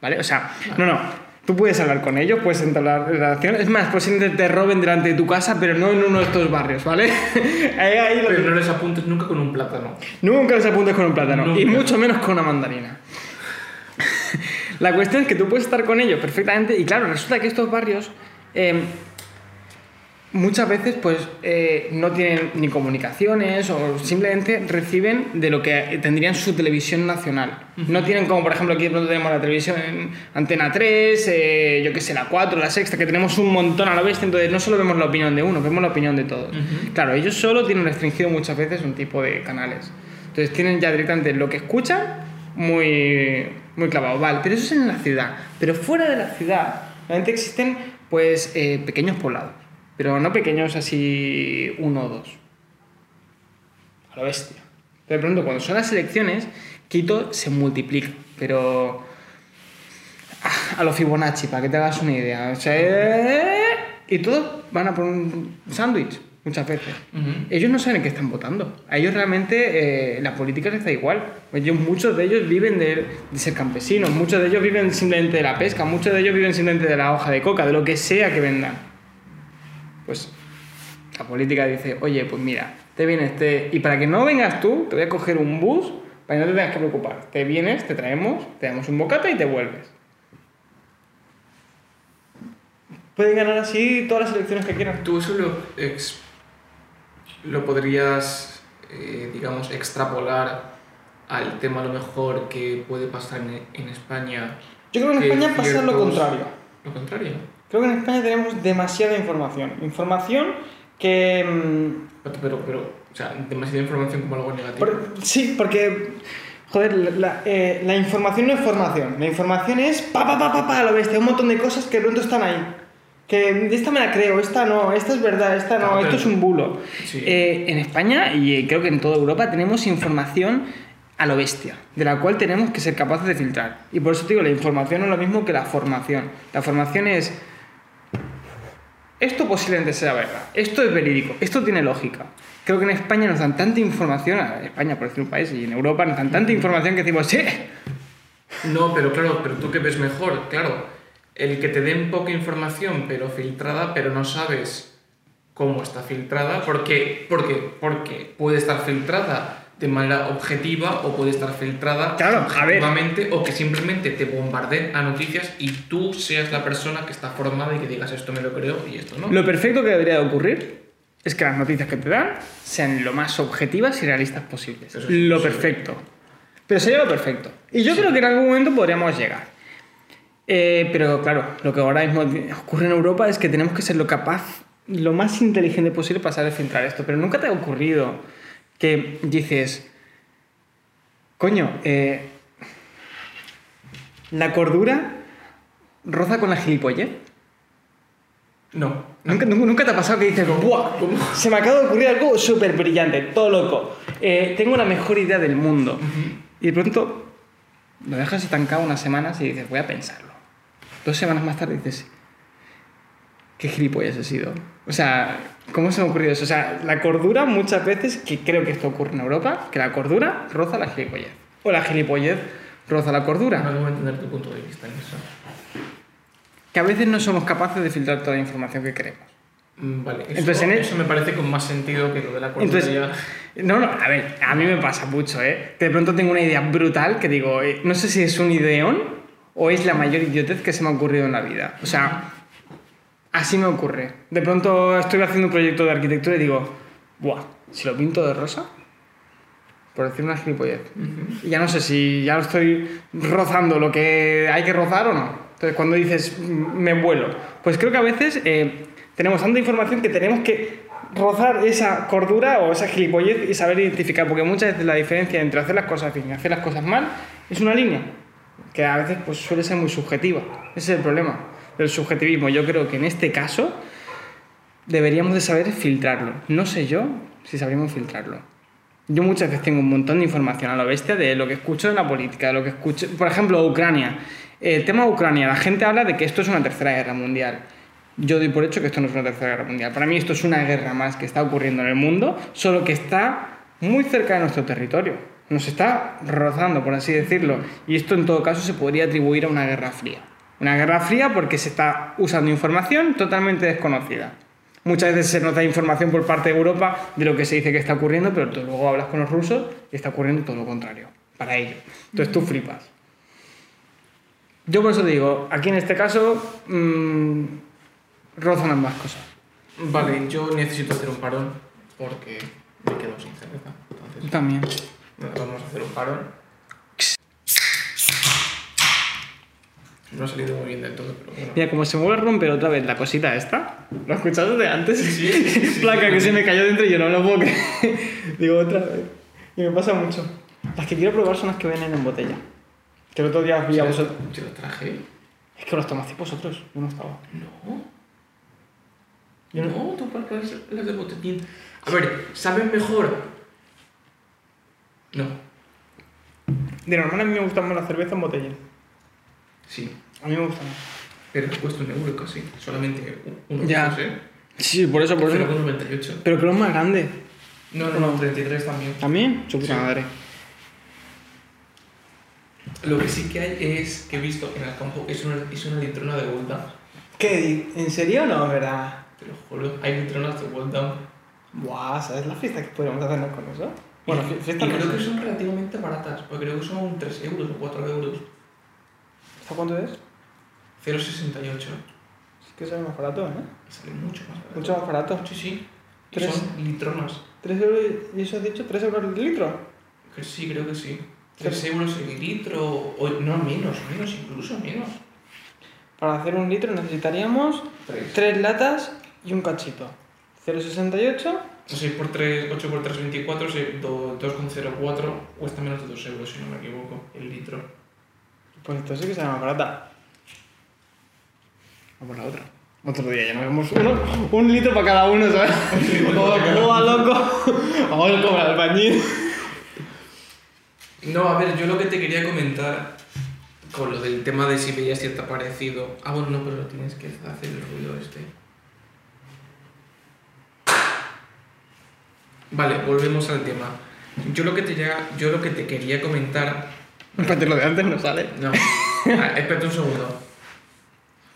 ¿Vale? O sea, no, no. Tú puedes hablar con ellos, puedes entablar relación. Es más, posiblemente te roben delante de tu casa, pero no en uno de estos barrios, ¿vale? ahí, ahí lo Pero no les apuntes nunca con un plátano. Nunca les apuntes con un plátano. Y Nunca. mucho menos con una mandarina. La cuestión es que tú puedes estar con ellos perfectamente. Y claro, resulta que estos barrios eh, muchas veces pues eh, no tienen ni comunicaciones o simplemente reciben de lo que tendrían su televisión nacional. No tienen como, por ejemplo, aquí de pronto tenemos la televisión en Antena 3, eh, yo qué sé, la 4, la sexta, que tenemos un montón a la vez, entonces no solo vemos la opinión de uno, vemos la opinión de todos. Ujú. Claro, ellos solo tienen restringido muchas veces un tipo de canales. Entonces tienen ya directamente lo que escuchan muy, muy clavado. Vale, pero eso es en la ciudad. Pero fuera de la ciudad, realmente existen pues eh, pequeños poblados. Pero no pequeños así uno o dos. A lo bestia. De pronto, cuando son las elecciones, Quito se multiplica. Pero ah, a lo Fibonacci, para que te hagas una idea. O sea, eh, y todos van a por un sándwich, muchas veces. Ujú. Ellos no saben qué están votando. A ellos realmente eh, la política les da igual. Ellos, muchos de ellos viven de, de ser campesinos, muchos de ellos viven simplemente de la pesca, muchos de ellos viven simplemente de la hoja de coca, de lo que sea que vendan. Pues la política dice, oye, pues mira, te vienes, te... y para que no vengas tú, te voy a coger un bus para que no te tengas que preocupar. Te vienes, te traemos, te damos un bocata y te vuelves. Pueden ganar así todas las elecciones que quieran. Tú eso lo, lo podrías, eh, digamos, extrapolar al tema a lo mejor que puede pasar en, en España. Yo creo que en España pasa lo ciertos- contrario. Lo contrario. Creo que en España tenemos demasiada información. Información que... mm, Pero, pero, pero O sea, demasiada información como algo negativo. Por- sí, porque. Joder, la, eh, la información no es formación. La información es pa pa pa pa pa lo bestia. Un montón de cosas que de pronto están ahí. Que esta me la creo, esta no, esta es verdad, esta no, Ah, esto es un bulo. Sí. Eh, en España y eh, creo que en toda Europa tenemos información a lo bestia, de la cual tenemos que ser capaces de filtrar. Y por eso te digo, la información no es lo mismo que la formación. La formación es. Esto posiblemente sea verdad, esto es verídico, esto tiene lógica. Creo que en España nos dan tanta información, a España por decir un país, y en Europa nos dan tanta información que decimos, sí, No, pero claro, pero tú que ves mejor, claro. El que te den poca información, pero filtrada, pero no sabes cómo está filtrada, porque, porque, porque puede estar filtrada de manera objetiva o puede estar filtrada Claro, a ver. objetivamente o que simplemente te bombardeen a noticias y tú seas la persona que está formada y que digas esto me lo creo y esto no. Lo perfecto que debería de ocurrir es que las noticias que te dan sean lo más objetivas y realistas posibles. Es lo perfecto. Pero sería lo perfecto. Y yo creo que en algún momento podríamos llegar. Eh, pero claro, lo que ahora mismo ocurre en Europa es que tenemos que ser lo capaz, lo más inteligente posible para saber filtrar esto. Pero nunca te ha ocurrido que dices, coño, eh, la cordura roza con la gilipollez. No. ¿Nunca, nunca, te ha pasado que dices, ¡buah! Se me acaba de ocurrir algo súper brillante, todo loco. Eh, tengo la mejor idea del mundo. Y de pronto lo dejas estancado unas semanas y dices, voy a pensarlo. Dos semanas más tarde dices, ¿qué gilipollas he sido? O sea, ¿cómo se me ha ocurrido eso? O sea, la cordura muchas veces, que creo que esto ocurre en Europa, que la cordura roza la gilipollez. O la gilipollez roza la No cordura. acabo de entender tu punto de vista en eso. Que a veces no somos capaces de filtrar toda la información que queremos. Mm, Vale, eso, Entonces, en el- eso me parece con más sentido que lo de la cordura Entonces, no, no, a ver, a mí me pasa mucho, ¿eh? Que de pronto tengo una idea brutal que digo, eh, no sé si es un ideón o es la mayor idiotez que se me ha ocurrido en la vida. O sea, así me ocurre. De pronto estoy haciendo un proyecto de arquitectura y digo, buah, si lo pinto de rosa, por decir una gilipollez. Y ya no sé si ya lo estoy rozando lo que hay que rozar o no. Entonces, cuando dices, "Mm, me vuelo, pues creo que a veces eh, tenemos tanta información que tenemos que rozar esa cordura o esa gilipollez y saber identificar, porque muchas veces la diferencia entre hacer las cosas bien y hacer las cosas mal es una línea, que a veces pues, suele ser muy subjetiva. Ese es el problema del subjetivismo. Yo creo que en este caso deberíamos de saber filtrarlo. No sé yo si sabríamos filtrarlo. Yo muchas veces tengo un montón de información a la bestia de lo que escucho en la política, de lo que escucho... Por ejemplo, Ucrania. El tema de Ucrania, la gente habla de que esto es una tercera guerra mundial. Yo doy por hecho que esto no es una tercera guerra mundial. Para mí esto es una guerra más que está ocurriendo en el mundo, solo que está muy cerca de nuestro territorio. Nos está rozando, por así decirlo. Y esto en todo caso se podría atribuir a una guerra fría. Una guerra fría porque se está usando información totalmente desconocida. Muchas veces se nota información por parte de Europa de lo que se dice que está ocurriendo, pero tú luego hablas con los rusos y está ocurriendo todo lo contrario para ellos. Entonces tú flipas. Yo por eso te digo, aquí en este caso mmm, rozan ambas cosas. Vale, yo necesito hacer un parón porque me quedo sin cerveza. Entonces, también. Vamos a hacer un parón. No ha salido muy bien del todo, pero bueno. Mira, como se a romper otra vez la cosita esta, ¿lo has escuchado de antes? Sí, sí, sí, sí. Placa que se me cayó dentro y yo no lo puedo creer. Digo otra vez. Y me pasa mucho. Las que quiero probar son las que vienen en botella. Que el otro día vi a vosotros. Yo lo traje. Es que los tomasteis vosotros, yo no estaba. No. Yo no- No, tú las de botellín. A ver, ¿saben mejor? No. De normal a mí me gusta más la cerveza en botella. Sí. A mí me gusta más. Pero cuesta un euro casi. Solamente un- uno. Ya. No sé. Sí, por eso, por eso. 0,98. Pero creo que es más grande. No, no, no, 33 también. ¿También? Su puta Sí. madre. Lo que sí que hay es que he visto en el campo es una, es una litrona de Gold Down. ¿Qué? ¿En serio no, verdad? Te lo juro. Hay litronas de Gold Down. Buah, ¿sabes la fiesta que podríamos hacernos con eso? Bueno, y, fiesta y creo que son relativamente baratas. Porque creo que son 3 euros o 4 euros. ¿Hasta cuánto es? 0,68. Es que sale más barato, ¿eh? Sale mucho más barato. Mucho más barato. Sí, sí. Y Tres. son litronas. ¿3 euros? ¿Y eso has dicho? ¿3 euros el litro? Que sí, creo que sí. Pero- 3 euros el litro. O, no, menos, menos, incluso menos. Para hacer un litro necesitaríamos 3. 3 latas y un cachito. 0,68 6 por 3, 8 por 3, 24, se- do- 2,04, cuesta menos de 2 euros, si no me equivoco, el litro. Pues esto sí que será más barata. O por la otra. Otro día ya nos vemos uno, un litro para cada uno, ¿sabes? Como como va loco. Vamos a comprar albañil. No, a ver, yo lo que te quería comentar con lo del tema de si veías cierto parecido. Ah, bueno, no, pero lo tienes que hacer el ruido este. Vale, volvemos al tema. Yo lo que te, llega- yo lo que te quería comentar. Espérate, lo de antes no sale. No. Ah, espérate un segundo.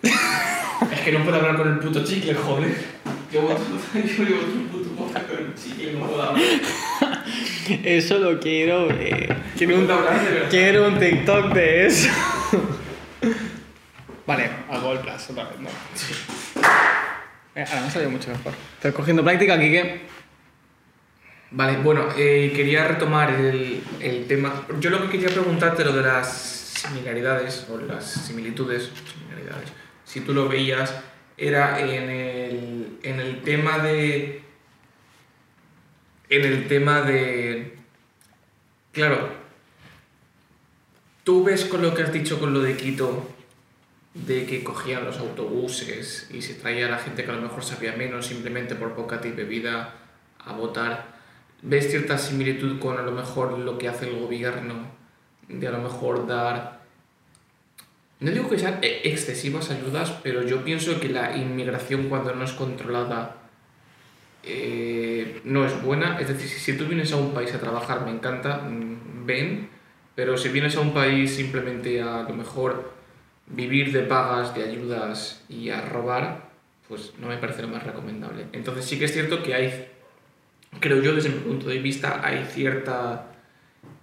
Es que no puedo hablar con el puto chicle, joder. Yo llevo otro puto podcast con el chicle, no puedo hablar. Eso lo quiero ver. Quiero un, quiero un TikTok de eso. Vale, hago el plazo otra vez, ¿no? Eh, Ahora me ha salido mucho mejor. Estoy cogiendo práctica aquí que. Vale, bueno, eh, quería retomar el, el tema. Yo lo que quería preguntarte lo de las similaridades o las similitudes, similaridades, si tú lo veías, era en el, en el tema de. En el tema de. Claro, tú ves con lo que has dicho con lo de Quito, de que cogían los autobuses y se traía a la gente que a lo mejor sabía menos simplemente por poca y bebida a votar. ¿Ves cierta similitud con a lo mejor lo que hace el gobierno de a lo mejor dar... No digo que sean e- excesivas ayudas, pero yo pienso que la inmigración cuando no es controlada eh, no es buena. Es decir, si, tú vienes a un país a trabajar, me encanta, mm, ven, pero si vienes a un país simplemente a, lo mejor vivir de pagas, de ayudas y a robar, pues no me parece lo más recomendable. Entonces sí que es cierto que hay, creo yo desde mi punto de vista, hay cierta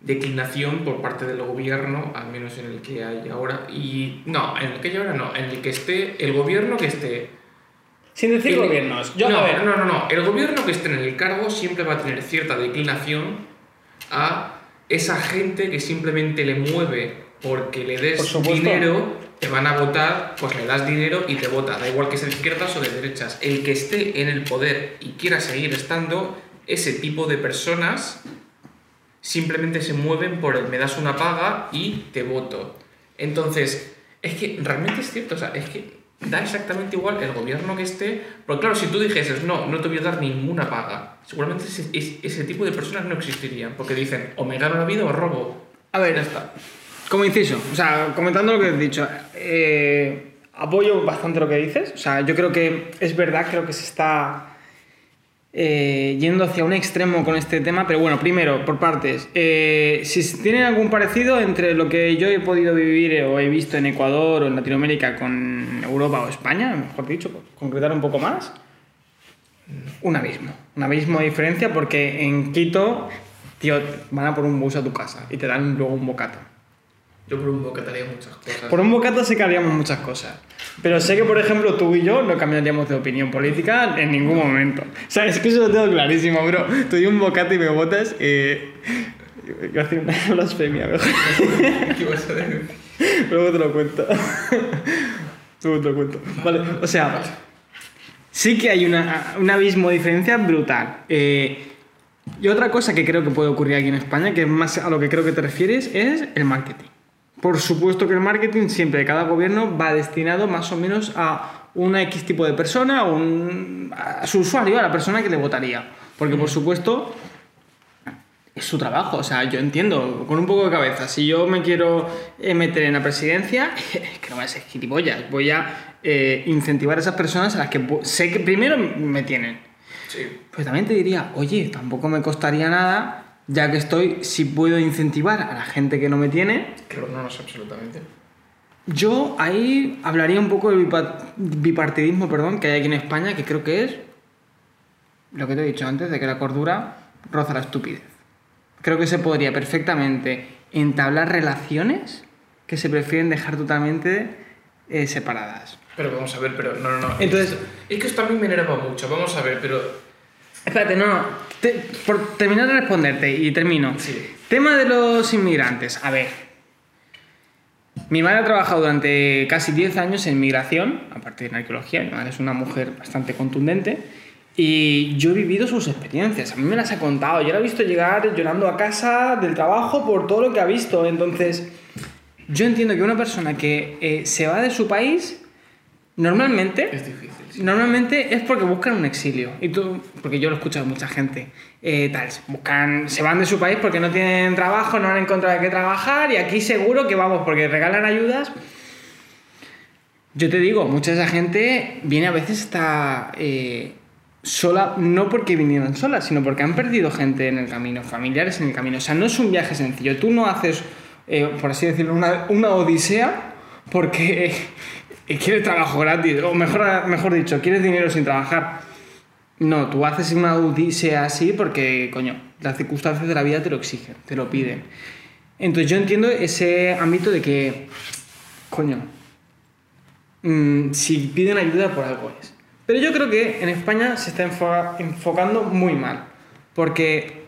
declinación por parte del gobierno, al menos en el que hay ahora, y no, en el que hay ahora no, en el que esté, el gobierno que esté Sin decir el- gobiernos. Yo, no, a ver. no, no, no. El gobierno que esté en el cargo siempre va a tener cierta declinación a esa gente que simplemente le mueve porque le Por des supuesto. dinero, te van a votar, pues le das dinero y te vota. Da igual que sea de izquierdas o de derechas. El que esté en el poder y quiera seguir estando, ese tipo de personas simplemente se mueven por el me das una paga y te voto. Entonces, es que realmente es cierto, o sea, es que da exactamente igual el gobierno que esté, porque claro, si tú dijeses, no, no te voy a dar ninguna paga, seguramente ese, ese- tipo de personas no existirían, porque dicen, o me gano la vida o robo. A Ya ver, está. como inciso, o sea, comentando lo que has dicho, eh, apoyo bastante lo que dices. O sea, yo creo que es verdad, creo que se está eh, yendo hacia un extremo con este tema, pero bueno, primero, por partes. Eh, si tienen algún parecido entre lo que yo he podido vivir o he visto en Ecuador o en Latinoamérica con Europa o España, mejor dicho, concretar un poco más, un abismo. Un abismo de diferencia porque en Quito, tío, van a por un bus a tu casa y te dan luego un bocata. Yo por un bocata haría muchas cosas. Por un bocata sé que haríamos muchas cosas. Pero sé que, por ejemplo, tú y yo no cambiaríamos de opinión política en ningún momento. O sea, es que eso lo tengo clarísimo, bro. Tú y un bocata y me votas. Eh... Iba a decir una blasfemia, mejor. ¿Qué vas a decir? Luego te lo cuento. Luego te lo cuento. Vale, o sea, sí que hay una, un abismo de diferencia brutal. Eh, y otra cosa que creo que puede ocurrir aquí en España, que es más a lo que creo que te refieres, es el marketing. Por supuesto que el marketing siempre de cada gobierno va destinado más o menos a una X tipo de persona, a, un- a su usuario, a la persona que le votaría. Porque por supuesto es su trabajo. O sea, yo entiendo, con un poco de cabeza, si yo me quiero eh, meter en la presidencia, es que no voy a ser gilipollas. Voy a eh, incentivar a esas personas a las que sé que primero me tienen. Sí. Pues también te diría, oye, tampoco me costaría nada, ya que estoy, si puedo incentivar a la gente que no me tiene, Creo no lo sé absolutamente. yo ahí hablaría un poco del bipa- bipartidismo perdón, que hay aquí en España, que creo que es lo que te he dicho antes, de que la cordura roza la estupidez. Creo que se podría perfectamente entablar relaciones que se prefieren dejar totalmente eh, separadas. Pero vamos a ver, pero no, no, no. Entonces- Es que esto a mí me enerva mucho. Vamos a ver, pero. Espérate, no, no. Te- por terminar de responderte y termino. Sí. Tema de los inmigrantes. A ver. Mi madre ha trabajado durante casi 10 años en migración, aparte de en arqueología. Mi madre es una mujer bastante contundente. Y yo he vivido sus experiencias, a mí me las ha contado, yo la he visto llegar llorando a casa del trabajo por todo lo que ha visto. Entonces, yo entiendo que una persona que eh, se va de su país, normalmente, Es difícil. sí. normalmente es porque buscan un exilio. Y tú, porque yo lo he escuchado a mucha gente, eh, tal, buscan, se van de su país porque no tienen trabajo, no han encontrado de qué trabajar y aquí seguro que vamos, porque regalan ayudas. Yo te digo, mucha de esa gente viene a veces hasta eh, sola, no porque vinieron solas, sino porque han perdido gente en el camino, familiares en el camino. O sea, no es un viaje sencillo. Tú no haces, eh, por así decirlo, una, una odisea porque quieres trabajo gratis, o mejor, mejor dicho, quieres dinero sin trabajar. No, tú haces una odisea así porque, coño, las circunstancias de la vida te lo exigen, te lo piden. Entonces yo entiendo ese ámbito de que, coño, mm, si piden ayuda por algo es. Pero yo creo que en España se está enfo- enfocando muy mal. Porque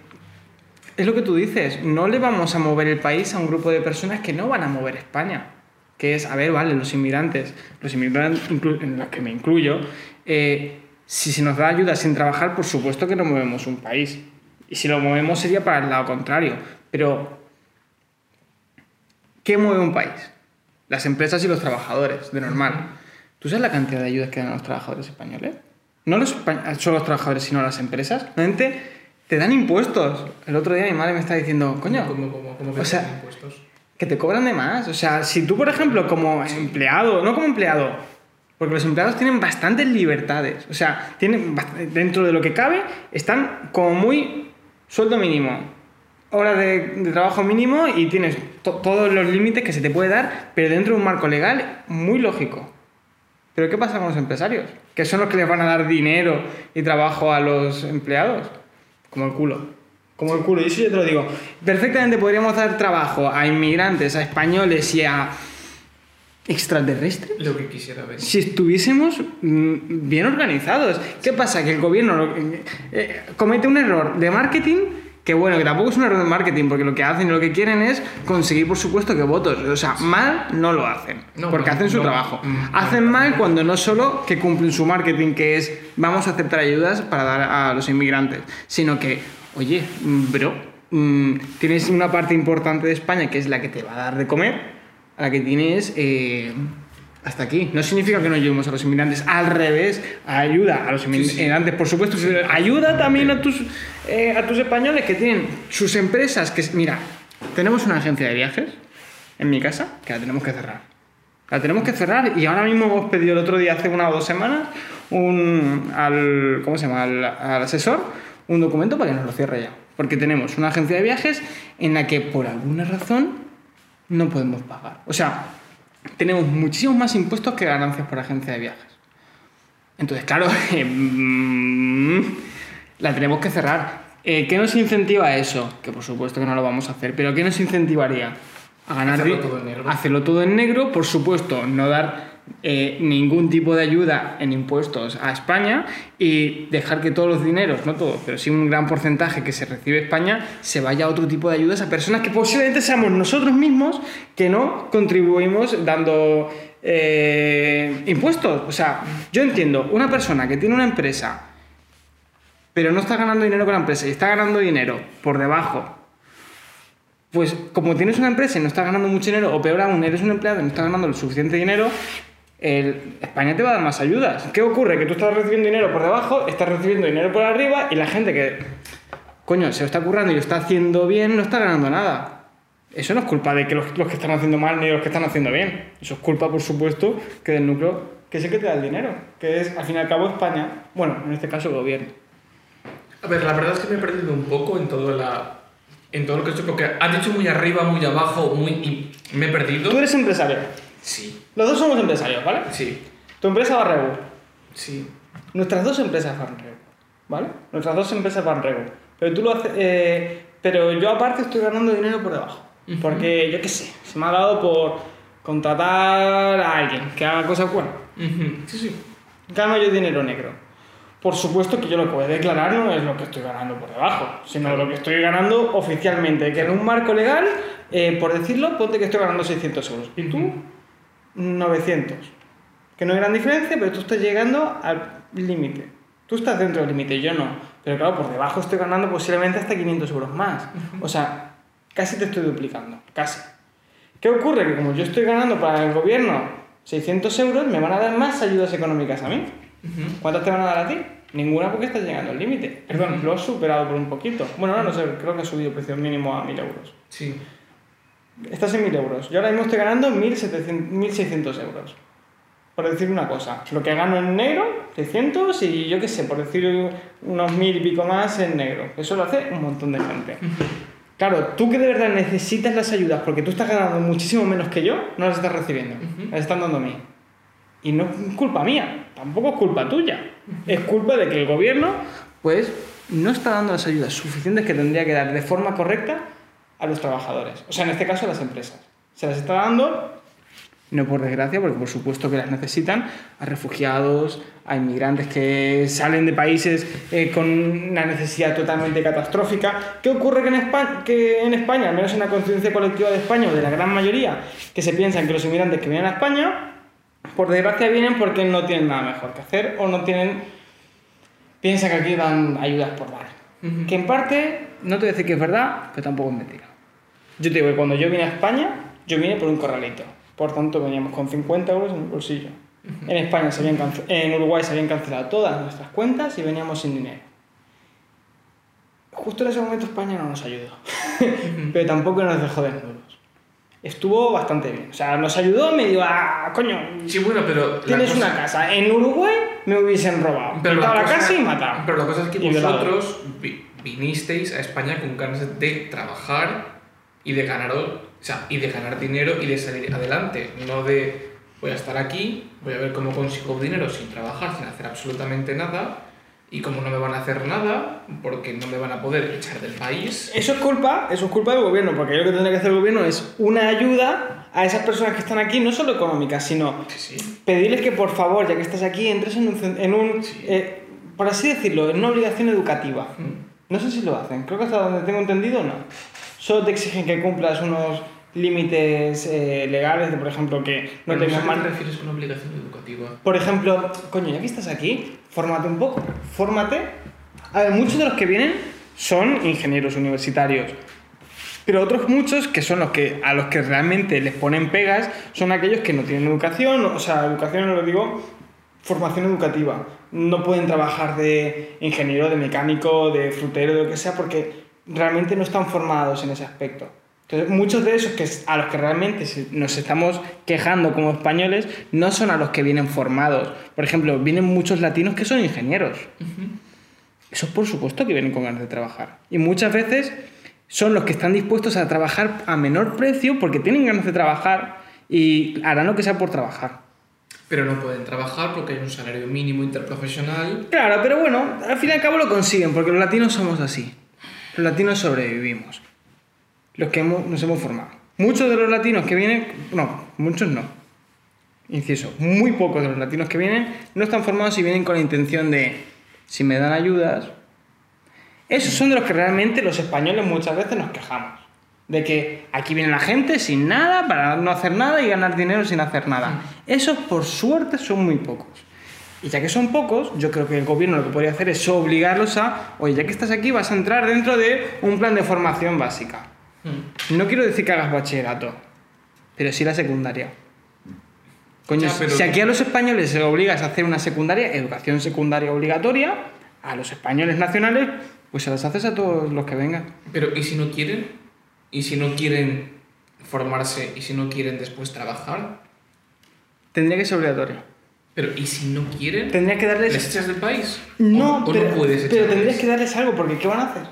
es lo que tú dices, no le vamos a mover el país a un grupo de personas que no van a mover España. Que es, a ver, vale, los inmigrantes, los inmigrantes en los que me incluyo, eh, si se nos da ayuda sin trabajar, por supuesto que no movemos un país. Y si lo movemos sería para el lado contrario. Pero, ¿qué mueve un país? Las empresas y los trabajadores, de normal. ¿Tú sabes la cantidad de ayudas que dan a los trabajadores españoles? No los, solo los trabajadores, sino las empresas. Realmente te dan impuestos. El otro día mi madre me está diciendo, coño, ¿Cómo, cómo, cómo que o sea, tienen impuestos? Que te cobran de más. O sea, si tú, por ejemplo, como empleado, no como empleado, porque los empleados tienen bastantes libertades. O sea, tienen dentro de lo que cabe, están como muy sueldo mínimo, horas de, de trabajo mínimo y tienes to- todos los límites que se te puede dar, pero dentro de un marco legal muy lógico. Pero ¿qué pasa con los empresarios? Que son los que les van a dar dinero y trabajo a los empleados. Como el culo. Como el culo. Y eso yo te lo digo. Perfectamente podríamos dar trabajo a inmigrantes, a españoles y a extraterrestres Lo que quisiera ver. si estuviésemos mm, bien organizados. ¿Qué pasa? Que el gobierno lo- eh, comete un error de marketing, que bueno, que tampoco es un error de marketing, porque lo que hacen y lo que quieren es conseguir, por supuesto, que votos. O sea, mal no lo hacen, No, porque no, hacen su no. trabajo. Mm, Hacen mal cuando no solo que cumplen su marketing, que es vamos a aceptar ayudas para dar a los inmigrantes, sino que, oye, mm, bro, mm, tienes una parte importante de España que es la que te va a dar de comer, a la que tienes eh, hasta aquí. No significa que no ayudemos a los inmigrantes, al revés, ayuda a los inmigrantes, por supuesto, pero ayuda también a tus, eh, a tus españoles que tienen sus empresas. que Mira, tenemos una agencia de viajes en mi casa que la tenemos que cerrar. La tenemos que cerrar y ahora mismo hemos pedido el otro día, hace una o dos semanas, un, al, ¿cómo se llama? Al, al asesor un documento para que nos lo cierre ya. Porque tenemos una agencia de viajes en la que por alguna razón no podemos pagar. O sea, tenemos muchísimos más impuestos que ganancias por agencia de viajes. Entonces, claro, mm, la tenemos que cerrar. Eh, ¿Qué nos incentiva eso? Que por supuesto que no lo vamos a hacer, pero ¿qué nos incentivaría? A ganar Hacerlo todo en negro. Hacerlo todo en negro, por supuesto, no dar eh, ningún tipo de ayuda en impuestos a España y dejar que todos los dineros, no todos, pero sí un gran porcentaje que se recibe España, se vaya a otro tipo de ayudas a personas que posiblemente seamos nosotros mismos que no contribuimos dando eh, impuestos. O sea, yo entiendo, una persona que tiene una empresa pero no está ganando dinero con la empresa y está ganando dinero por debajo, pues como tienes una empresa y no estás ganando mucho dinero, o peor aún, eres un empleado y no estás ganando el suficiente dinero, el- España te va a dar más ayudas. ¿Qué ocurre? Que tú estás recibiendo dinero por debajo, estás recibiendo dinero por arriba y la gente que, coño, se lo está currando y lo está haciendo bien, no está ganando nada. Eso no es culpa de que los, los que están haciendo mal ni los que están haciendo bien. Eso es culpa, por supuesto, que del núcleo que es el que te da el dinero, que es, al fin y al cabo, España, bueno, en este caso, el gobierno. A ver, la verdad es que me he perdido un poco en todo, la, en todo lo que he hecho, porque has dicho muy arriba, muy abajo, muy... y me he perdido. Tú eres empresario. Sí, Los dos somos empresarios, ¿vale? sí, Tu empresa va a Regu. sí. Nuestras dos empresas van Regu. ¿Vale? Nuestras dos empresas van Regu. Pero tú lo haces. eh, pero yo aparte estoy ganando dinero por debajo. Porque yo qué sé, se me ha dado por contratar a alguien que haga cosas buenas. Sí, sí. Gano yo dinero negro. Por supuesto que yo lo que voy a declarar no es lo que estoy ganando por debajo, sino lo que estoy ganando oficialmente. Que en un marco legal, eh, por decirlo, ponte que estoy ganando 600 euros. Y tú, 900. Que no hay gran diferencia, pero tú estás llegando al límite. Tú estás dentro del límite, yo no. Pero claro, por debajo estoy ganando posiblemente hasta 500 euros más. O sea, casi te estoy duplicando, casi. ¿Qué ocurre? Que como yo estoy ganando para el gobierno 600 euros, me van a dar más ayudas económicas a mí. Ujú. ¿Cuántas te van a dar a ti? Ninguna porque estás llegando al límite. Perdón, lo has superado por un poquito. Bueno, ahora no sé, creo que ha subido el precio mínimo a 1000 euros. Sí. Estás en 1000 euros. Yo ahora mismo estoy ganando 1700 1600 euros. Por decir una cosa. Lo que gano en negro, 600, y yo qué sé, por decir unos 1000 y pico más en negro. Eso lo hace un montón de gente. Claro, tú que de verdad necesitas las ayudas porque tú estás ganando muchísimo menos que yo, no las estás recibiendo. Ujú. Las están dando a mí. Y no es culpa mía, tampoco es culpa tuya. Es culpa de que el gobierno, pues, no está dando las ayudas suficientes que tendría que dar de forma correcta a los trabajadores. O sea, en este caso a las empresas. Se las está dando, no por desgracia, porque por supuesto que las necesitan, a refugiados, a inmigrantes que salen de países eh, con una necesidad totalmente catastrófica. ¿Qué ocurre que en, España, que en España, al menos en la conciencia colectiva de España, o de la gran mayoría, que se piensan que los inmigrantes que vienen a España, por desgracia vienen porque no tienen nada mejor que hacer o no tienen... Piensan que aquí dan ayudas por dar. Que en parte, no te voy a decir que es verdad, pero tampoco es mentira. Yo te digo que cuando yo vine a España, yo vine por un corralito. Por tanto, veníamos con 50 euros en el bolsillo. En España se habían en Uruguay se habían cancelado todas nuestras cuentas y veníamos sin dinero. Justo en ese momento España no nos ayudó, pero tampoco nos dejó desnudos. Estuvo bastante bien. O sea, nos ayudó medio a... Coño, Sí, bueno, pero. tienes cosa- una casa. En Uruguay me hubiesen robado. Pero Quitado la, cosa- casa y matado. Pero la cosa es que Y vosotros vi- vinisteis a España con ganas de trabajar y de ganar, o sea, y de ganar dinero y de salir adelante. No de voy a estar aquí, voy a ver cómo consigo dinero sin trabajar, sin hacer absolutamente nada. Y como no me van a hacer nada, porque no me van a poder echar del país. Eso es culpa, eso es culpa del gobierno, porque lo que tendría que hacer el gobierno es una ayuda a esas personas que están aquí, no solo económica, sino Sí, sí. pedirles que por favor, ya que estás aquí, entres en un, en un Sí. eh, por así decirlo, en una obligación educativa. No sé si lo hacen, creo que hasta donde tengo entendido no. Solo te exigen que cumplas unos límites eh, legales de, por ejemplo, que no tengas sé a qué más... te refieres con obligación educativa? Por ejemplo, coño, ya que estás aquí, fórmate un poco. Fórmate. A ver, muchos de los que vienen son ingenieros universitarios. Pero otros muchos, que son los que a los que realmente les ponen pegas, son aquellos que no tienen educación, o sea, educación no lo digo, formación educativa. No pueden trabajar de ingeniero, de mecánico, de frutero, de lo que sea, porque realmente no están formados en ese aspecto. Entonces, muchos de esos que, a los que realmente nos estamos quejando como españoles no son a los que vienen formados. Por ejemplo, vienen muchos latinos que son ingenieros. Esos por supuesto que vienen con ganas de trabajar. Y muchas veces son los que están dispuestos a trabajar a menor precio porque tienen ganas de trabajar y harán lo que sea por trabajar. Pero no pueden trabajar porque hay un salario mínimo interprofesional. Claro, pero bueno, al fin y al cabo lo consiguen porque los latinos somos así. Los latinos sobrevivimos. Los que hemos- nos hemos formado. Muchos de los latinos que vienen, no, muchos no. Inciso, muy pocos de los latinos que vienen no están formados y vienen con la intención de, si me dan ayudas. Esos son de los que realmente los españoles muchas veces nos quejamos. De que aquí viene la gente sin nada, para no hacer nada y ganar dinero sin hacer nada. Esos, por suerte, son muy pocos. Y ya que son pocos, yo creo que el gobierno lo que podría hacer es obligarlos a, oye, ya que estás aquí, vas a entrar dentro de un plan de formación básica. No quiero decir que hagas bachillerato, pero sí la secundaria. Coño, Ya, pero- si aquí a los españoles se obligas a hacer una secundaria, educación secundaria obligatoria, a los españoles nacionales, pues se las haces a todos los que vengan. Pero ¿y si no quieren? ¿Y si no quieren formarse? ¿Y si no quieren después trabajar? Tendría que ser obligatorio. Pero ¿y si no quieren? Tendría que darles... ¿Les echas del país? No, ¿O, o pero, no puedes pero echarles? tendrías que darles algo, porque ¿qué van a hacer?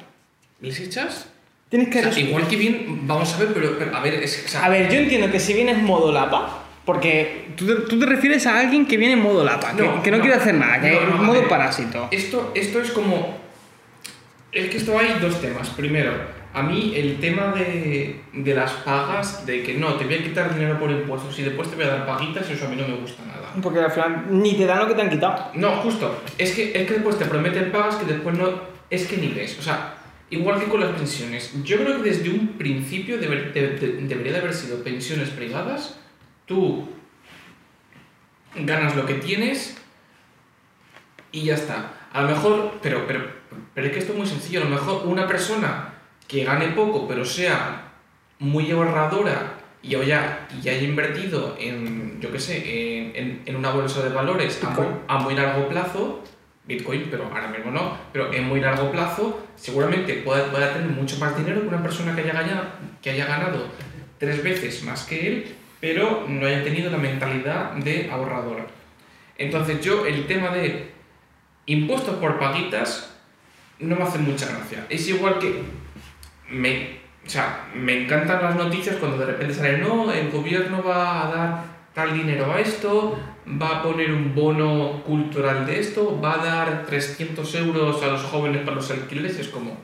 ¿Les echas? Tienes que O sea, igual que bien, vamos a ver, pero, pero a ver, es, o sea, A ver, yo entiendo que si vienes modo lapa, porque tú te, tú te refieres a alguien que viene en modo lapa, que que no, quiere hacer nada, que no, no, a modo ver, parásito. Esto, esto es como. Es que esto hay dos temas. Primero, a mí el tema de, de las pagas, de que no, te voy a quitar dinero por impuestos y después te voy a dar paguitas, eso a mí no me gusta nada. Porque al final ni te dan lo que te han quitado. No, justo. Es que, es que después te prometen pagas que después no. Es que ni ves. O sea, igual que con las pensiones. Yo creo que desde un principio deber- de- de- debería de haber sido pensiones privadas. Tú ganas lo que tienes y ya está. a lo mejor, pero, pero, pero es que esto es muy sencillo, a lo mejor una persona que gane poco, pero sea muy ahorradora y haya, y haya invertido en, yo qué sé, en, en, en una bolsa de valores a a muy largo plazo, Bitcoin, pero ahora mismo no, pero en muy largo plazo, seguramente pueda, tener mucho más dinero que una persona que haya, ganado, que haya ganado tres veces más que él, pero no haya tenido la mentalidad de ahorradora. Entonces yo el tema de impuestos por paguitas no me hace mucha gracia. Es igual que me, o sea, me encantan las noticias cuando de repente sale, no, el gobierno va a dar tal dinero a esto, va a poner un bono cultural de esto, va a dar 300 euros a los jóvenes para los alquileres, es como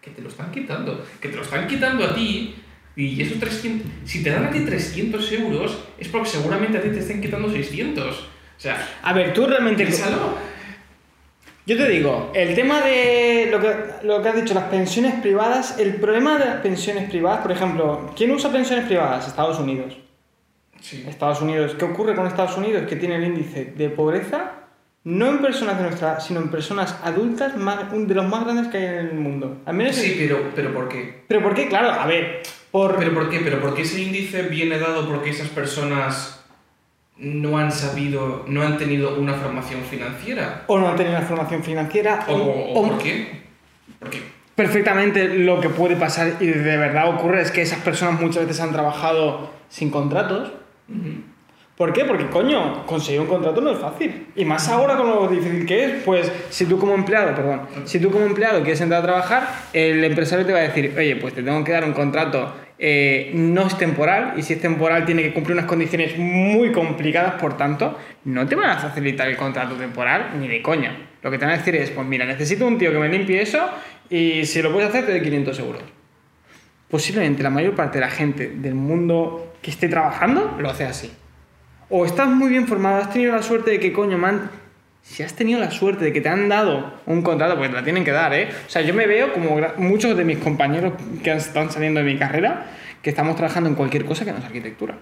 que te lo están quitando, que te lo están quitando a ti y esos 300, si te dan a ti 300 euros es porque seguramente a ti te estén quitando 600. O sea, A ver, tú realmente... piénsalo. Yo te digo, el tema de lo que, lo que has dicho, las pensiones privadas, el problema de las pensiones privadas, por ejemplo, ¿quién usa pensiones privadas? Estados Unidos. Sí. Estados Unidos, ¿qué ocurre con Estados Unidos? Que tiene el índice de pobreza, no en personas de nuestra edad, sino en personas adultas, más, de los más grandes que hay en el mundo. Al menos Sí, pero, pero ¿por qué? Pero ¿por qué? Claro, a ver, por... ¿Pero por qué? ¿Pero por qué ese índice viene dado porque esas personas no han sabido, no han tenido una formación financiera? O no han tenido una formación financiera, ¿O, o o- por qué? ¿Por qué? perfectamente lo que puede pasar y de verdad ocurre es que esas personas muchas veces han trabajado sin contratos. ¿Por qué? Porque, coño, conseguir un contrato no es fácil. Y más ahora con lo difícil que es, pues si tú como empleado, perdón, si tú como empleado quieres entrar a trabajar, el empresario te va a decir, oye, pues te tengo que dar un contrato, eh, no es temporal, y si es temporal tiene que cumplir unas condiciones muy complicadas, por tanto, no te van a facilitar el contrato temporal ni de coña. Lo que te van a decir es, pues mira, necesito un tío que me limpie eso y si lo puedes hacer te doy 500 euros. Posiblemente la mayor parte de la gente del mundo que esté trabajando lo hace así. O estás muy bien formado, has tenido la suerte de que, coño, man, si has tenido la suerte de que te han dado un contrato, pues te la tienen que dar, ¿eh? O sea, yo me veo como muchos de mis compañeros que están saliendo de mi carrera, que estamos trabajando en cualquier cosa que no es arquitectura.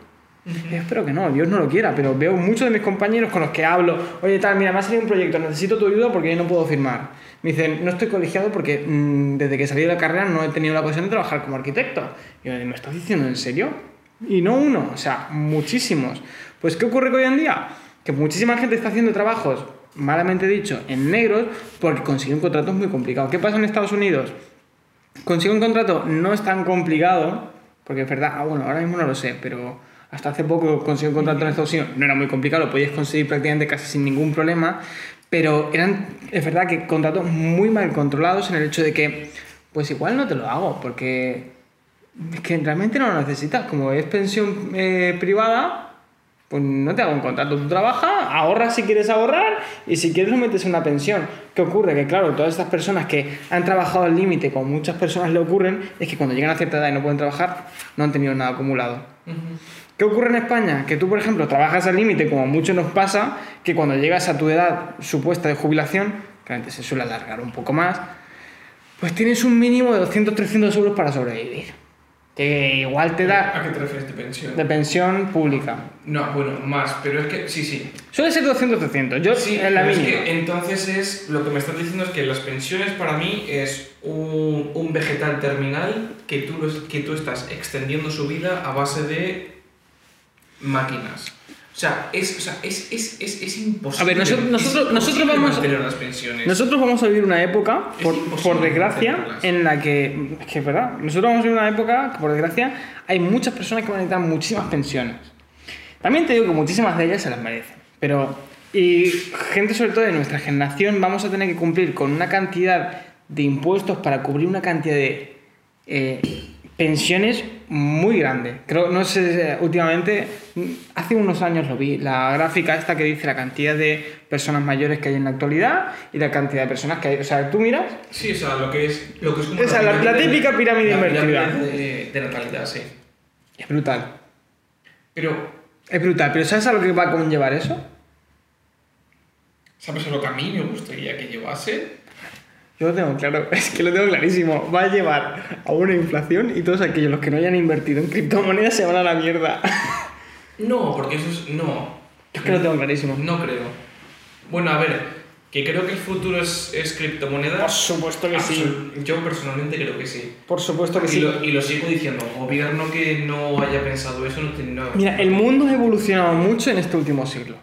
Yo espero que no, Dios no lo quiera, pero veo muchos de mis compañeros con los que hablo, oye tal, mira, me ha salido un proyecto, necesito tu ayuda porque yo no puedo firmar. Me dicen, no estoy colegiado porque mm, desde que salí de la carrera no he tenido la ocasión de trabajar como arquitecto. Y yo, ¿me estás diciendo en serio? Y no uno, o sea, muchísimos. Pues ¿qué ocurre hoy en día? Que muchísima gente está haciendo trabajos, malamente dicho, en negros porque consiguen contratos muy complicados. ¿Qué pasa en Estados Unidos? Conseguir un contrato no es tan complicado, porque es verdad, ah, bueno, ahora mismo no lo sé, pero hasta hace poco conseguir un contrato en Estados Unidos no era muy complicado, lo podías conseguir prácticamente casi sin ningún problema, pero eran, es verdad que contratos muy mal controlados en el hecho de que, pues igual no te lo hago, porque es que realmente no lo necesitas, como es pensión eh, privada, pues no te hago un contrato. Tú trabajas, ahorras si quieres ahorrar y si quieres lo metes en una pensión. ¿Qué ocurre? Que claro, todas estas personas que han trabajado al límite, como muchas personas le ocurren, es que cuando llegan a cierta edad y no pueden trabajar, no han tenido nada acumulado. Ujú. ¿Qué ocurre en España? Que tú, por ejemplo, trabajas al límite, como a muchos nos pasa, que cuando llegas a tu edad supuesta de jubilación, que antes se suele alargar un poco más, pues tienes un mínimo de 200-300 euros para sobrevivir. Que igual te da ¿A qué te refieres de pensión? de pensión pública. No, bueno, más, pero es que sí, sí. Suele ser 200-300. Yo Sí, en la pero es mínima. que entonces es lo que me estás diciendo es que las pensiones para mí es un, un vegetal terminal que tú, que tú estás extendiendo su vida a base de máquinas. O sea, es, o sea, es, es, es, imposible. A ver, nosotros- nosotros- nosotros vamos- mantener las pensiones. Nosotros vamos a vivir una época, por, por desgracia, en la que, es que es verdad, nosotros vamos a vivir una época que por desgracia hay muchas personas que van a necesitar muchísimas pensiones. También te digo que muchísimas de ellas se las merecen, pero y gente sobre todo de nuestra generación vamos a tener que cumplir con una cantidad de impuestos para cubrir una cantidad de eh, pensiones muy grande. Creo, no sé, últimamente, hace unos años lo vi, la gráfica esta que dice la cantidad de personas mayores que hay en la actualidad y la cantidad de personas que hay. O sea, tú miras Sí, o sea, lo que es, lo que es como Esa, una la- típica pirámide la invertida. De, de natalidad, sí. Es brutal. Pero, Es brutal, pero ¿sabes a lo que va a conllevar eso? ¿sabes lo que a mí me gustaría que llevase? Yo lo tengo claro, es que lo tengo clarísimo. Va a llevar a una inflación y todos aquellos los que no hayan invertido en criptomonedas se van a la mierda. No, porque eso es. No. Yo es que lo tengo clarísimo. No creo. Bueno, a ver, Que creo que el futuro es, es criptomonedas. Por supuesto que sí. Yo personalmente creo que sí. Por supuesto que Y sí. lo, y lo sigo diciendo, gobierno que no haya pensado eso no tiene nada. Mira, el mundo ha evolucionado mucho en este último siglo.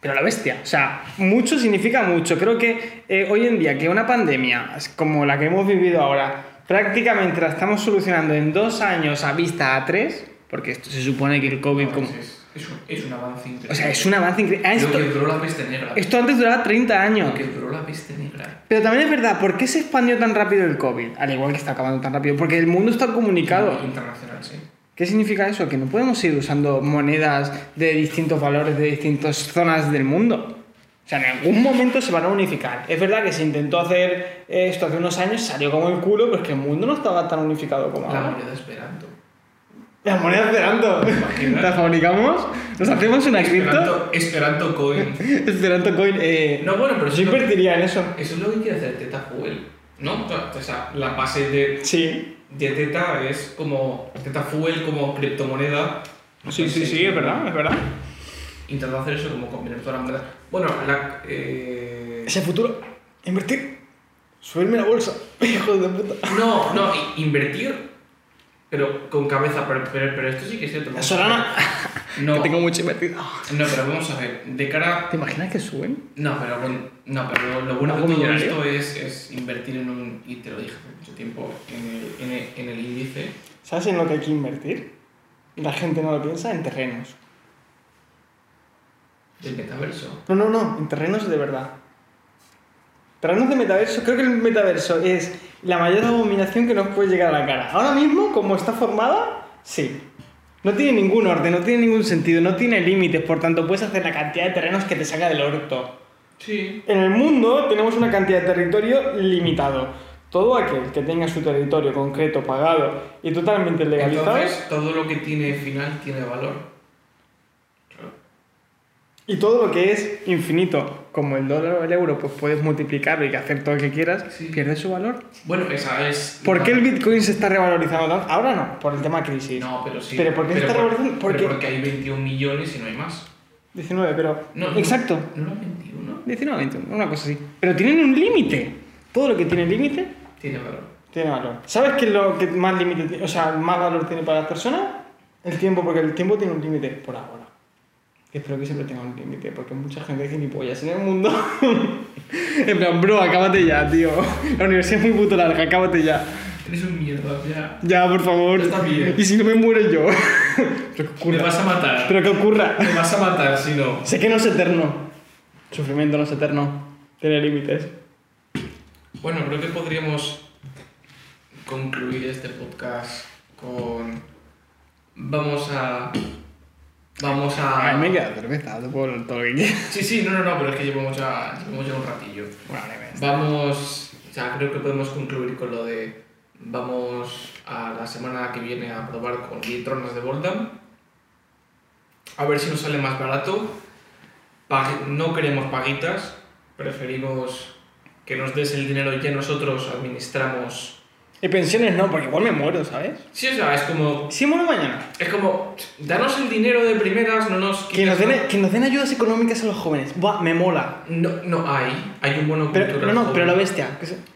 Pero la bestia, o sea, mucho significa mucho. Creo que eh, hoy en día que una pandemia como la que hemos vivido ahora, prácticamente la estamos solucionando en dos años a vista a tres, porque esto se supone que el COVID... No, como- es, es un, es un avance increíble. O sea, es un avance increíble. Ah, Esto, que la peste negra. esto antes duraba 30 años. Lo que la peste negra. Pero también es verdad, ¿por qué se expandió tan rápido el COVID? Al igual que está acabando tan rápido. Porque el mundo está comunicado. Internacional, sí. ¿Qué significa eso? Que no podemos ir usando monedas de distintos valores de distintas zonas del mundo. O sea, en algún momento se van a unificar. Es verdad que se intentó hacer esto hace unos años, salió como el culo, pero es que el mundo no estaba tan unificado como La ahora. moneda esperando. La moneda esperando. ¿La fabricamos? ¿Nos hacemos una cripto? Esperanto, Coin. Esperanto coin. Eh, No, bueno, pero yo invertiría en eso. eso es lo que quiere hacer Teta Fuel. ¿No? O sea, la base de, Sí. De Teta es como. Teta Fuel como criptomoneda. Sí, sí, sí, es verdad, es verdad. Intentando hacer eso como combinar todas las monedas. Bueno, la. Eh... Ese futuro, invertir, subirme la bolsa, hijo de puta. No, no, invertir. Pero con cabeza, pero, pero, pero esto sí que es cierto. Solana. No, que tengo mucho invertido. no, pero vamos a ver. De cara. ¿Te imaginas que suben? No, pero, bueno, no, pero lo, bueno ¿Algo todo esto es, es invertir en un. Y te lo dije hace mucho tiempo, en el, en el, en el índice. ¿Sabes en lo que hay que invertir? Y la gente no lo piensa, en terrenos. Del metaverso. No, no, no, en terrenos de verdad. Terrenos de metaverso, creo que el metaverso es la mayor abominación que nos puede llegar a la cara. Ahora mismo, como está formada, sí. No tiene ningún orden, no tiene ningún sentido, no tiene límites, por tanto puedes hacer la cantidad de terrenos que te saca del orto. Sí. En el mundo tenemos una cantidad de territorio limitado. Todo aquel que tenga su territorio concreto, pagado y totalmente legalizado, Entonces, todo lo que tiene final tiene valor. Y todo lo que es infinito, como el dólar o el euro, pues puedes multiplicarlo y hacer todo lo que quieras, Sí. pierde su valor. Bueno, esa es. ¿Por qué el Bitcoin se está revalorizando tanto? Ahora no, por el tema crisis. No, pero sí. ¿Pero por qué se está revalorizando? Porque... Porque- hay 21 millones y no hay más. 19, pero... No. Exacto. ¿No eran 21? 19, 21, una cosa así. Pero tienen un límite. Todo lo que tiene límite Tiene valor. tiene valor. ¿Sabes qué es lo que más límite, o sea, más valor tiene para las personas? El tiempo, porque el tiempo tiene un límite por ahora. Espero que siempre tenga un límite, porque mucha gente gilipollas en el mundo. en plan, bro, acábate ya, tío. La universidad es muy puto larga, acábate ya. Eres un mierda, ya. Ya, por favor. Está bien. Y si no me muero yo. Pero que Me ocurra. vas a matar. Pero que ocurra. Me vas a matar si no. Sé que no es eterno. Sufrimiento no es eterno. Tiene límites. Bueno, creo que podríamos concluir este podcast con. Vamos a. Vamos a. Ay, me queda cerveza, te puedo hablar todo lo que quieras. Sí, sí, no, no, no, pero es que llevamos ya, llevamos ya un ratillo. Bueno, vale. Vamos. O sea, creo que podemos concluir con lo de. Vamos a la semana que viene a probar con litronas de Voldam. A ver si nos sale más barato. Pag- no queremos paguitas. Preferimos que nos des el dinero y ya nosotros administramos. Y pensiones no, porque igual me muero, ¿sabes? Sí, o sea, es como. Si muero mañana. Es como. Danos el dinero de primeras, no nos. Que nos, den, que nos den ayudas económicas a los jóvenes. Buah, me mola. No, no hay. Hay un bono Pero, cultural no, no, pero la bestia.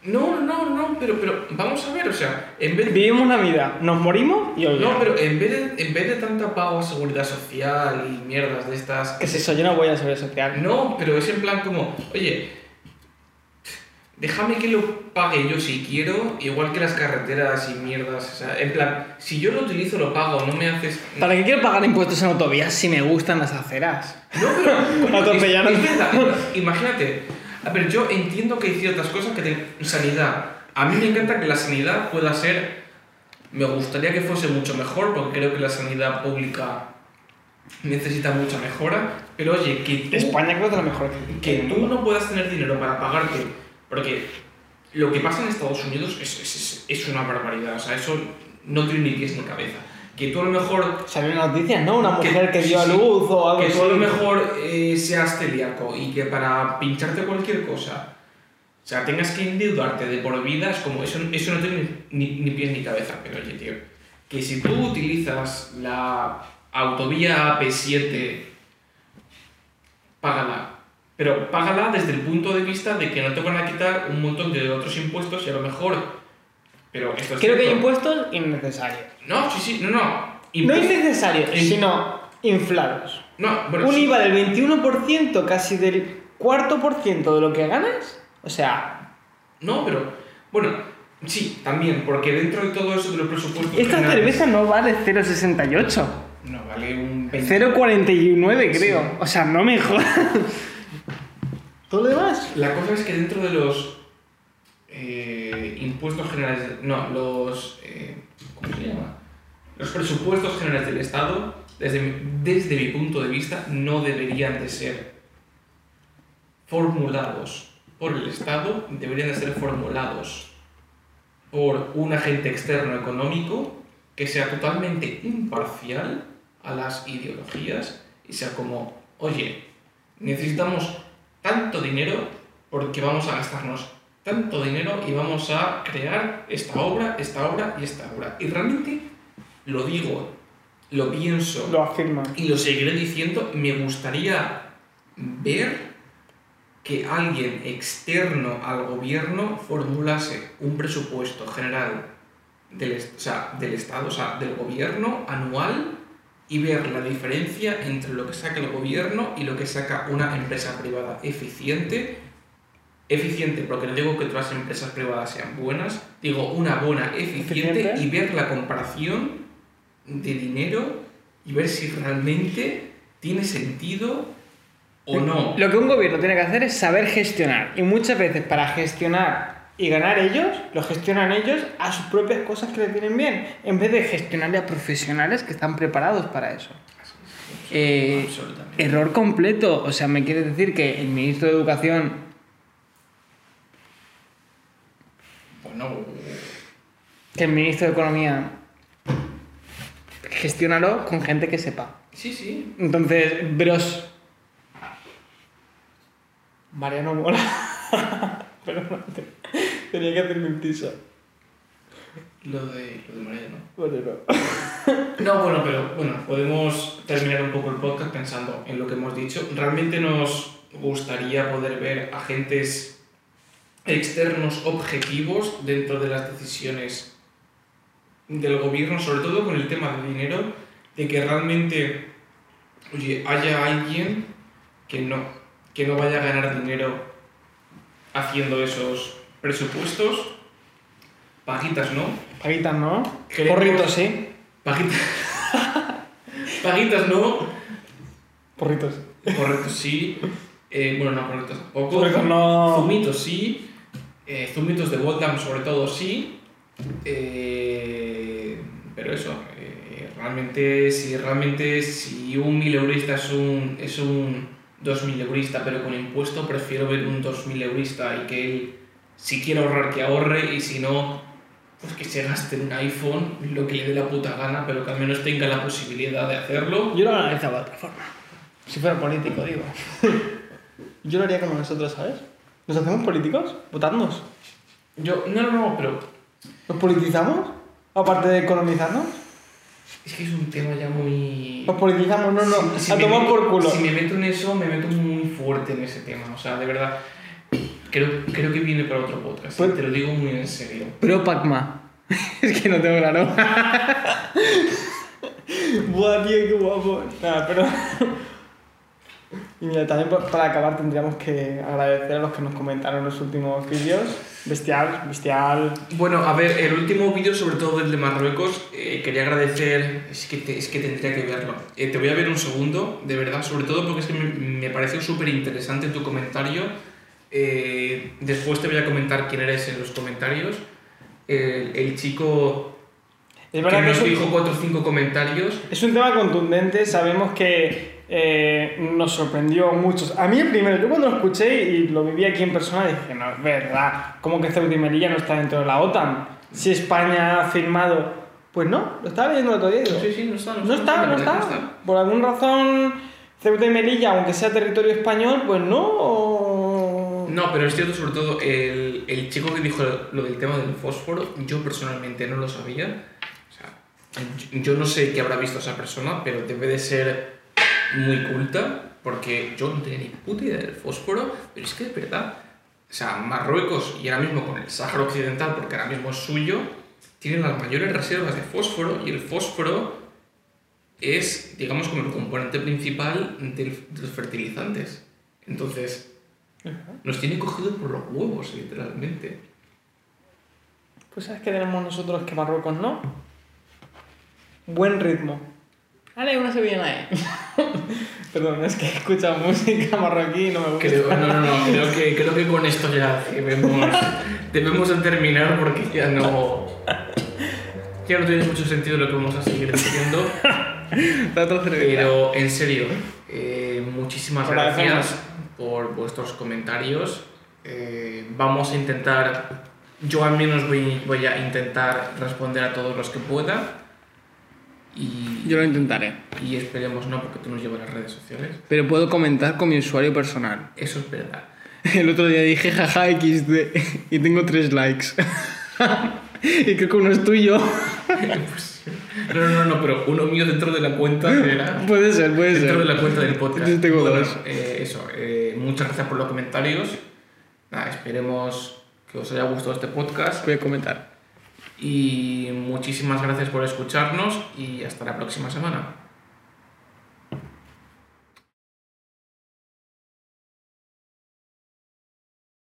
No, no, no, pero, pero vamos a ver, o sea, en vez de... Vivimos la vida, nos morimos y No, olvidamos. pero en vez de, en vez de tanta pago a seguridad social y mierdas de estas... ¿Qué es eso? Yo no voy a saber social. No, pero es en plan como, oye, déjame que lo pague yo si quiero, igual que las carreteras y mierdas, o sea, en plan, si yo lo utilizo lo pago, no me haces... ¿Para qué quiero pagar impuestos en autovías si me gustan las aceras? No, pero... verdad, imagínate, a ver, yo entiendo que hay ciertas cosas que tienen sanidad. A mí me encanta que la sanidad pueda ser... Me gustaría que fuese mucho mejor, porque creo que la sanidad pública necesita mucha mejora, pero oye, que tú, España creo que es la mejor que tú no puedas tener dinero para pagarte, porque lo que pasa en Estados Unidos es, es, es- una barbaridad, o sea, eso no tiene ni pies ni cabeza. Que tú a lo mejor Salió noticias, ¿no? Una mujer que dio a sí, luz o algo que tú a lo mejor eh, seas celíaco y que para pincharte cualquier cosa, o sea, tengas que endeudarte de por vida, es como, eso, eso no tiene ni, ni pies ni cabeza. Pero oye, tío, que si tú utilizas la autovía AP7, págala. Pero págala desde el punto de vista de que no te van a quitar un montón de otros impuestos y a lo mejor. Pero esto es Creo que hay cierto. impuestos innecesarios. No, sí, sí, no, no. No innecesarios, Im- sino inflados. No, bueno, Un sí. IVA del 21%, casi del cuarto por ciento de lo que ganas. O sea, No, pero. Bueno, sí, también, porque dentro de todo eso de los presupuestos. esta generales- cerveza no vale 0,68. No, vale un 20. 0,49 creo. Sí. O sea, no me jodas. ¿Todo lo? La cosa es que dentro de los eh, impuestos generales, no, los, eh, ¿cómo se llama? Los presupuestos generales del Estado, desde desde mi punto de vista, no deberían de ser formulados por el Estado, deberían de ser formulados por un agente externo económico que sea totalmente imparcial a las ideologías y sea como, oye, necesitamos tanto dinero porque vamos a gastarnos tanto dinero y vamos a crear esta obra, esta obra y esta obra. Y realmente lo digo, lo pienso Lo afirma. y lo seguiré diciendo, me gustaría ver que alguien externo al gobierno formulase un presupuesto general del, est- o sea, del Estado, o sea, del gobierno anual y ver la diferencia entre lo que saca el gobierno y lo que saca una empresa privada eficiente. Eficiente, porque no digo que todas las empresas privadas sean buenas, digo una buena eficiente Eficiente. y ver la comparación de dinero y ver si realmente tiene sentido o no. Lo que un gobierno tiene que hacer es saber gestionar. Y muchas veces para gestionar y ganar ellos, lo gestionan ellos a sus propias cosas que les vienen bien, en vez de gestionarle a profesionales que están preparados para eso. Eh, Absolutamente. error completo. O sea, me quiere decir que el ministro de Educación Bueno, que el ministro de Economía gestiónalo con gente que sepa. sí, sí. Entonces, bros. Mariano mola. Pero no, te- tenía que hacerme un piso. Lo de, lo de Mariano. Vale, no. No, bueno, pero bueno, podemos terminar un poco el podcast pensando en lo que hemos dicho. Realmente nos gustaría poder ver agentes externos objetivos dentro de las decisiones del gobierno, sobre todo con el tema de dinero, de que realmente oye, haya alguien que no, que no vaya a ganar dinero haciendo esos presupuestos. Pajitas, ¿no? Paguitas, ¿no? Queremos- Porritos, sí. Pajitas. Pajitas no. Porritos. Correcto, sí. Eh, bueno, no, correctos tampoco. Porritos no. Zumitos sí. Eh, zumitos de Vodlam sobre todo sí. Eh, pero eso, eh, realmente, si realmente si un mil eurista es un, es un 2000 eurista pero con impuesto, prefiero ver un 2000 eurista y que él, si quiere ahorrar, que ahorre y si no, pues que se gaste un iPhone lo que le dé la puta gana, pero que al menos tenga la posibilidad de hacerlo. Yo lo analizaba de otra forma. Si fuera político, digo. Yo lo haría como nosotros, ¿sabes? ¿Nos hacemos políticos? ¿Votadnos? Yo, no, no, no, pero ¿Nos politizamos? Aparte de economizarnos. es que es un tema ya muy... Nos politizamos, no, no. Si- si a tomar por culo. Si me meto en eso, me meto muy fuerte en ese tema. O sea, de verdad, creo, creo que viene para otro podcast. Pues- te lo digo muy en serio. Pro Pacma. es que no tengo claro. Buah, tío, qué guapo. Nada, pero. y mira, también pa- para acabar tendríamos que agradecer a los que nos comentaron los últimos vídeos. Bestial, bestial. Bueno, a ver, el último vídeo, sobre todo el de Marruecos, eh, quería agradecer, es que, te- es que tendría que verlo. Eh, te voy a ver un segundo, de verdad, sobre todo porque es que me, me pareció súper interesante tu comentario. Eh, después te voy a comentar quién eres en los comentarios. El, el chico Es que verdad que nos es un, dijo cuatro o cinco comentarios. es un tema contundente. Sabemos que eh, nos sorprendió a muchos. A mí el primero, yo cuando lo escuché y lo viví aquí en persona dije, no, es verdad. ¿Cómo que Ceuta y Melilla no está dentro de la OTAN? Si España ha firmado. Pues no, lo estaba leyendo el otro día digo, Sí, sí, no está, No está, no está. Por alguna razón, Ceuta y Melilla, aunque sea territorio español, pues no. No, pero es cierto, sobre todo, el, el chico que dijo lo del tema del fósforo, yo personalmente no lo sabía. O sea, yo, no sé qué habrá visto esa persona, pero debe de ser muy culta. porque yo no tenía ni puta idea del fósforo, pero es que es verdad. O sea, Marruecos, y ahora mismo con el Sáhara Occidental, porque ahora mismo es suyo, tienen las mayores reservas de fósforo y el fósforo es, digamos, como el componente principal de los fertilizantes. Entonces, nos tiene cogido por los huevos, literalmente. Pues sabes que tenemos nosotros que Marruecos no. Buen ritmo. Dale una sevillana ahí. Perdón, es que he escuchado música marroquí y no me gusta. Creo, no, no, no, creo que, creo que con esto ya debemos, debemos de terminar porque ya no, ya no tiene mucho sentido lo que vamos a seguir diciendo. Pero en serio, eh, muchísimas gracias por vuestros comentarios. Eh, vamos a intentar, yo al menos voy, voy a intentar responder a todos los que pueda. Y, Yo lo intentaré. y esperemos no, porque tú nos llevas las redes sociales. Pero puedo comentar con mi usuario personal. Eso es verdad. El otro día dije jaja XD y tengo tres likes. y creo que uno es tuyo. Pues, no, no, no, pero uno mío dentro de la cuenta era. puede ser, puede Dentro de ser. la cuenta del podcast. Yo tengo Bueno, dos. eh, eso, eh, muchas gracias por los comentarios. Nada, esperemos que os haya gustado este podcast. Voy a comentar. Y muchísimas gracias por escucharnos y hasta la próxima semana.